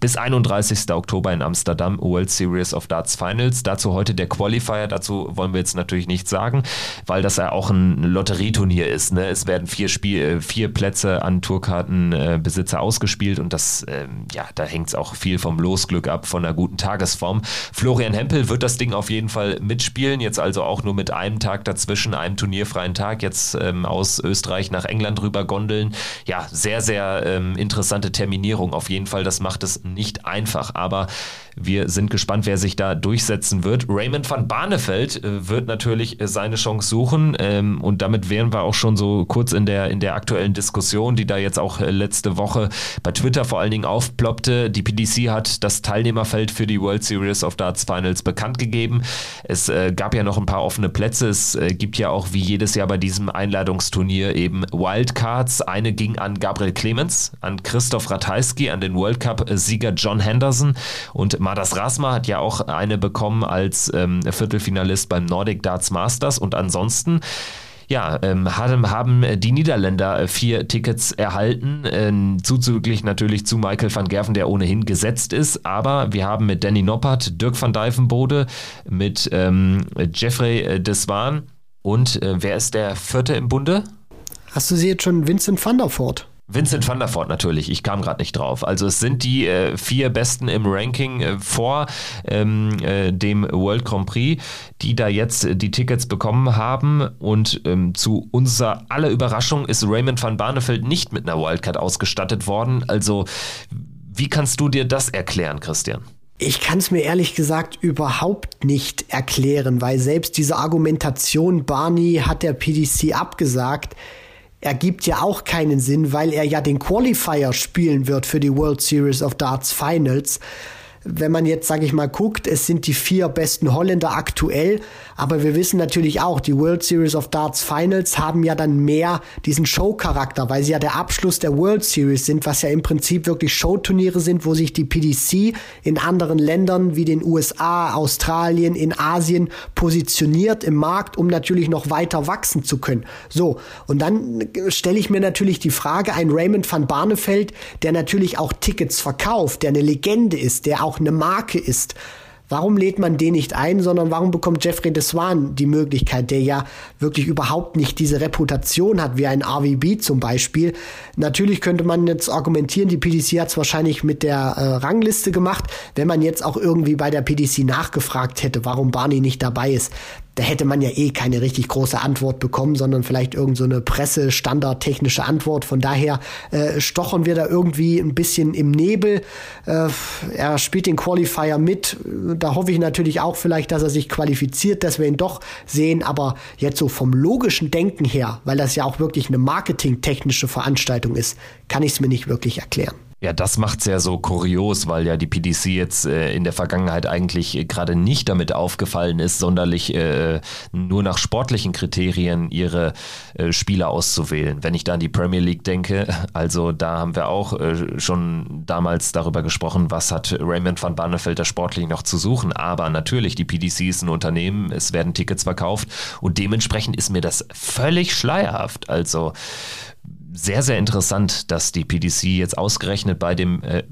Speaker 3: bis 31. Oktober in Amsterdam, World Series of Darts Finals. Dazu heute der Qualifier, dazu wollen wir jetzt natürlich nichts sagen, weil das ja auch ein Lotterieturnier ist. Ne? Es werden vier, Spiel, äh, vier Plätze an Tourkartenbesitzer ausgespielt und das, ähm, ja, da hängt es auch viel vom Losglück ab, von einer guten Tagesform. Florian Hempel wird das Ding auf jeden Fall mitspielen, jetzt also auch nur mit einem Tag dazwischen, einem Turnier freien Tag jetzt ähm, aus Österreich nach England rüber gondeln. Ja, sehr, sehr ähm, interessante Terminierung auf jeden Fall. Das macht es nicht einfach, aber wir sind gespannt, wer sich da durchsetzen wird. Raymond van Barneveld äh, wird natürlich äh, seine Chance suchen ähm, und damit wären wir auch schon so kurz in der, in der aktuellen Diskussion, die da jetzt auch äh, letzte Woche bei Twitter vor allen Dingen aufploppte. Die PDC hat das Teilnehmerfeld für die World Series of Darts Finals bekannt gegeben. Es gab ja noch ein paar offene Plätze. Es gibt ja auch wie jedes Jahr bei diesem Einladungsturnier eben Wildcards. Eine ging an Gabriel Clemens, an Christoph Ratajski, an den World Cup-Sieger John Henderson und Madas Rasma hat ja auch eine bekommen als ähm, Viertelfinalist beim Nordic Darts Masters und ansonsten ja, ähm, haben, die Niederländer äh, vier Tickets erhalten, äh, zuzüglich natürlich zu Michael van Gerven, der ohnehin gesetzt ist. Aber wir haben mit Danny Noppert, Dirk van Dijvenbode, mit ähm, Jeffrey äh, Deswan und äh, wer ist der vierte im Bunde?
Speaker 4: Hast du sie jetzt schon Vincent van der Voort?
Speaker 3: Vincent van der Voort natürlich, ich kam gerade nicht drauf. Also es sind die äh, vier Besten im Ranking äh, vor ähm, äh, dem World Grand Prix, die da jetzt äh, die Tickets bekommen haben. Und ähm, zu unserer aller Überraschung ist Raymond van Barneveld nicht mit einer Wildcard ausgestattet worden. Also wie kannst du dir das erklären, Christian?
Speaker 4: Ich kann es mir ehrlich gesagt überhaupt nicht erklären, weil selbst diese Argumentation, Barney hat der PDC abgesagt, ergibt ja auch keinen Sinn, weil er ja den Qualifier spielen wird für die World Series of Darts Finals wenn man jetzt, sage ich mal, guckt, es sind die vier besten Holländer aktuell, aber wir wissen natürlich auch, die World Series of Darts Finals haben ja dann mehr diesen Show-Charakter, weil sie ja der Abschluss der World Series sind, was ja im Prinzip wirklich Showturniere sind, wo sich die PDC in anderen Ländern wie den USA, Australien, in Asien positioniert im Markt, um natürlich noch weiter wachsen zu können. So, und dann stelle ich mir natürlich die Frage, ein Raymond van Barneveld, der natürlich auch Tickets verkauft, der eine Legende ist, der auch auch eine Marke ist. Warum lädt man den nicht ein, sondern warum bekommt Jeffrey Deswan die Möglichkeit, der ja wirklich überhaupt nicht diese Reputation hat, wie ein RVB zum Beispiel. Natürlich könnte man jetzt argumentieren, die PDC hat es wahrscheinlich mit der äh, Rangliste gemacht, wenn man jetzt auch irgendwie bei der PDC nachgefragt hätte, warum Barney nicht dabei ist da hätte man ja eh keine richtig große Antwort bekommen, sondern vielleicht irgend so eine Presse-Standard-technische Antwort. Von daher äh, stochern wir da irgendwie ein bisschen im Nebel. Äh, er spielt den Qualifier mit. Da hoffe ich natürlich auch vielleicht, dass er sich qualifiziert, dass wir ihn doch sehen. Aber jetzt so vom logischen Denken her, weil das ja auch wirklich eine marketingtechnische Veranstaltung ist, kann ich es mir nicht wirklich erklären.
Speaker 3: Ja, das macht es ja so kurios, weil ja die PDC jetzt äh, in der Vergangenheit eigentlich äh, gerade nicht damit aufgefallen ist, sonderlich äh, nur nach sportlichen Kriterien ihre äh, Spieler auszuwählen. Wenn ich da an die Premier League denke, also da haben wir auch äh, schon damals darüber gesprochen, was hat Raymond van Barneveld da sportlich noch zu suchen. Aber natürlich, die PDC ist ein Unternehmen, es werden Tickets verkauft und dementsprechend ist mir das völlig schleierhaft. Also sehr, sehr interessant, dass die PDC jetzt ausgerechnet bei dem äh,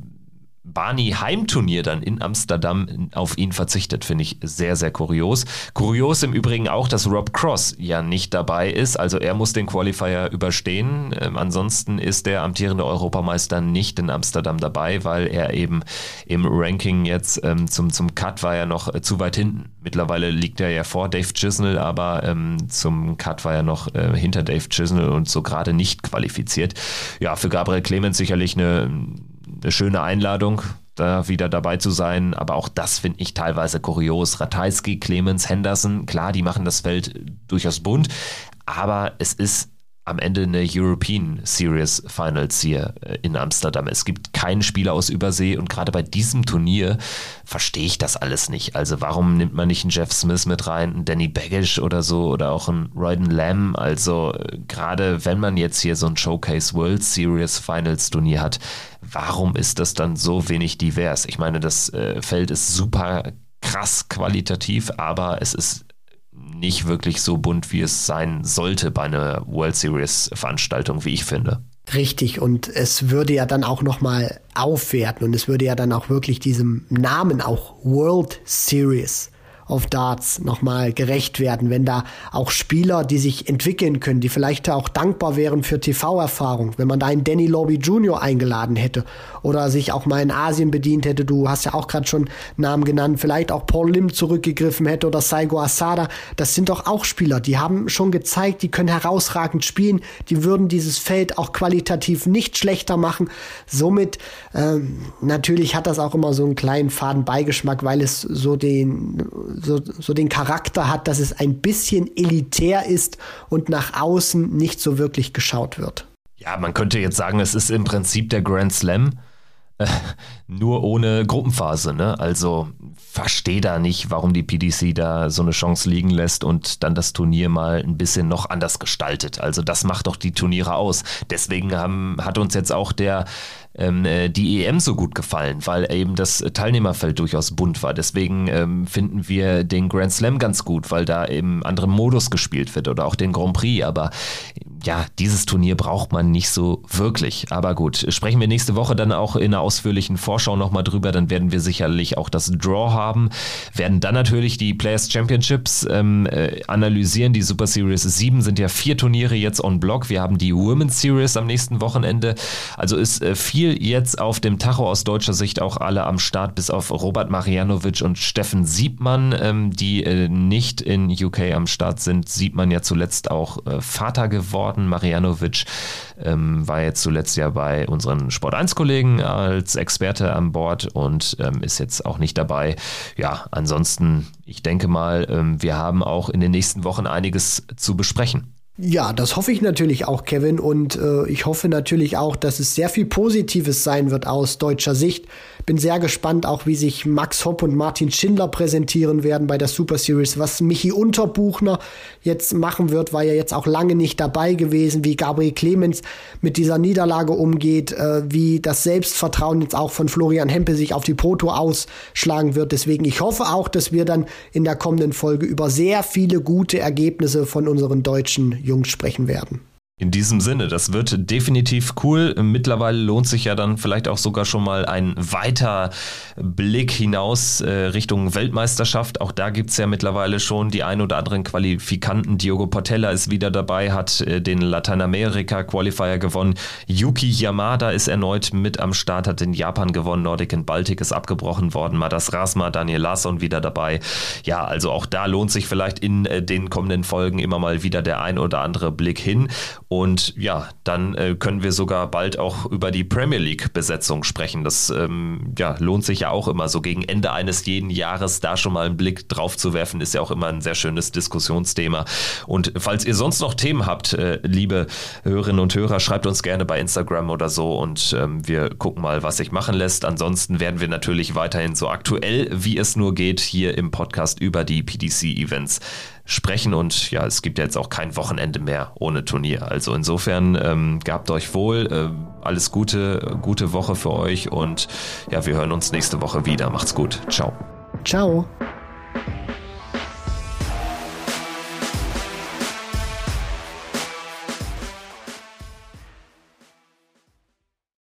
Speaker 3: Barney Heimturnier dann in Amsterdam auf ihn verzichtet, finde ich sehr, sehr kurios. Kurios im Übrigen auch, dass Rob Cross ja nicht dabei ist, also er muss den Qualifier überstehen. Ähm, ansonsten ist der amtierende Europameister nicht in Amsterdam dabei, weil er eben im Ranking jetzt ähm, zum, zum Cut war er noch äh, zu weit hinten. Mittlerweile liegt er ja vor Dave Chisnell, aber ähm, zum Cut war er noch äh, hinter Dave Chisnell und so gerade nicht qualifiziert. Ja, für Gabriel Clemens sicherlich eine eine schöne Einladung, da wieder dabei zu sein. Aber auch das finde ich teilweise kurios. Ratajski, Clemens, Henderson, klar, die machen das Feld durchaus bunt. Aber es ist am Ende eine European Series Finals hier äh, in Amsterdam. Es gibt keinen Spieler aus Übersee und gerade bei diesem Turnier verstehe ich das alles nicht. Also warum nimmt man nicht einen Jeff Smith mit rein, einen Danny Baggish oder so oder auch einen Royden Lamb? Also äh, gerade wenn man jetzt hier so ein Showcase World Series Finals Turnier hat, warum ist das dann so wenig divers? Ich meine, das äh, Feld ist super krass qualitativ, aber es ist nicht wirklich so bunt, wie es sein sollte bei einer World Series Veranstaltung, wie ich finde.
Speaker 4: Richtig, und es würde ja dann auch nochmal aufwerten und es würde ja dann auch wirklich diesem Namen auch World Series auf Darts nochmal gerecht werden, wenn da auch Spieler, die sich entwickeln können, die vielleicht auch dankbar wären für TV-Erfahrung, wenn man da einen Danny Lobby Jr. eingeladen hätte oder sich auch mal in Asien bedient hätte, du hast ja auch gerade schon Namen genannt, vielleicht auch Paul Lim zurückgegriffen hätte oder Saigo Asada, das sind doch auch Spieler, die haben schon gezeigt, die können herausragend spielen, die würden dieses Feld auch qualitativ nicht schlechter machen. Somit ähm, natürlich hat das auch immer so einen kleinen faden Beigeschmack, weil es so den so, so den Charakter hat, dass es ein bisschen elitär ist und nach außen nicht so wirklich geschaut wird.
Speaker 3: Ja, man könnte jetzt sagen, es ist im Prinzip der Grand Slam, äh, nur ohne Gruppenphase. Ne? Also verstehe da nicht, warum die PDC da so eine Chance liegen lässt und dann das Turnier mal ein bisschen noch anders gestaltet. Also das macht doch die Turniere aus. Deswegen haben, hat uns jetzt auch der ähm, äh, die EM so gut gefallen, weil eben das Teilnehmerfeld durchaus bunt war. Deswegen ähm, finden wir den Grand Slam ganz gut, weil da eben anderem Modus gespielt wird oder auch den Grand Prix. Aber ja, dieses Turnier braucht man nicht so wirklich. Aber gut, sprechen wir nächste Woche dann auch in einer ausführlichen Vorschau nochmal drüber. Dann werden wir sicherlich auch das Draw haben, werden dann natürlich die Players Championships ähm, äh, analysieren. Die Super Series 7 sind ja vier Turniere jetzt on Block. Wir haben die Women's Series am nächsten Wochenende. Also ist äh, viel jetzt auf dem Tacho aus deutscher Sicht auch alle am Start, bis auf Robert Marianovic und Steffen Siebmann, ähm, die äh, nicht in UK am Start sind. Siebmann ja zuletzt auch äh, Vater geworden Marianovic ähm, war jetzt zuletzt ja bei unseren Sport 1-Kollegen als Experte an Bord und ähm, ist jetzt auch nicht dabei. Ja, ansonsten, ich denke mal, ähm, wir haben auch in den nächsten Wochen einiges zu besprechen.
Speaker 4: Ja, das hoffe ich natürlich auch, Kevin. Und äh, ich hoffe natürlich auch, dass es sehr viel Positives sein wird aus deutscher Sicht. Bin sehr gespannt, auch wie sich Max Hopp und Martin Schindler präsentieren werden bei der Super Series. Was Michi Unterbuchner jetzt machen wird, war ja jetzt auch lange nicht dabei gewesen, wie Gabriel Clemens mit dieser Niederlage umgeht, äh, wie das Selbstvertrauen jetzt auch von Florian Hempel sich auf die Proto ausschlagen wird. Deswegen, ich hoffe auch, dass wir dann in der kommenden Folge über sehr viele gute Ergebnisse von unseren deutschen Jungs sprechen werden.
Speaker 3: In diesem Sinne, das wird definitiv cool. Mittlerweile lohnt sich ja dann vielleicht auch sogar schon mal ein weiter Blick hinaus äh, Richtung Weltmeisterschaft. Auch da gibt es ja mittlerweile schon die ein oder anderen Qualifikanten. Diogo Portella ist wieder dabei, hat äh, den Lateinamerika-Qualifier gewonnen. Yuki Yamada ist erneut mit am Start, hat in Japan gewonnen. Nordic and Baltic ist abgebrochen worden. Madas Rasma, Daniel Larsson wieder dabei. Ja, also auch da lohnt sich vielleicht in äh, den kommenden Folgen immer mal wieder der ein oder andere Blick hin. Und ja, dann äh, können wir sogar bald auch über die Premier League-Besetzung sprechen. Das ähm, ja, lohnt sich ja auch immer so gegen Ende eines jeden Jahres da schon mal einen Blick drauf zu werfen, ist ja auch immer ein sehr schönes Diskussionsthema. Und falls ihr sonst noch Themen habt, äh, liebe Hörerinnen und Hörer, schreibt uns gerne bei Instagram oder so und ähm, wir gucken mal, was sich machen lässt. Ansonsten werden wir natürlich weiterhin so aktuell, wie es nur geht, hier im Podcast über die PDC-Events sprechen und ja, es gibt jetzt auch kein Wochenende mehr ohne Turnier. Also insofern ähm, gehabt euch wohl, äh, alles Gute, gute Woche für euch und ja, wir hören uns nächste Woche wieder. Macht's gut. Ciao.
Speaker 4: Ciao.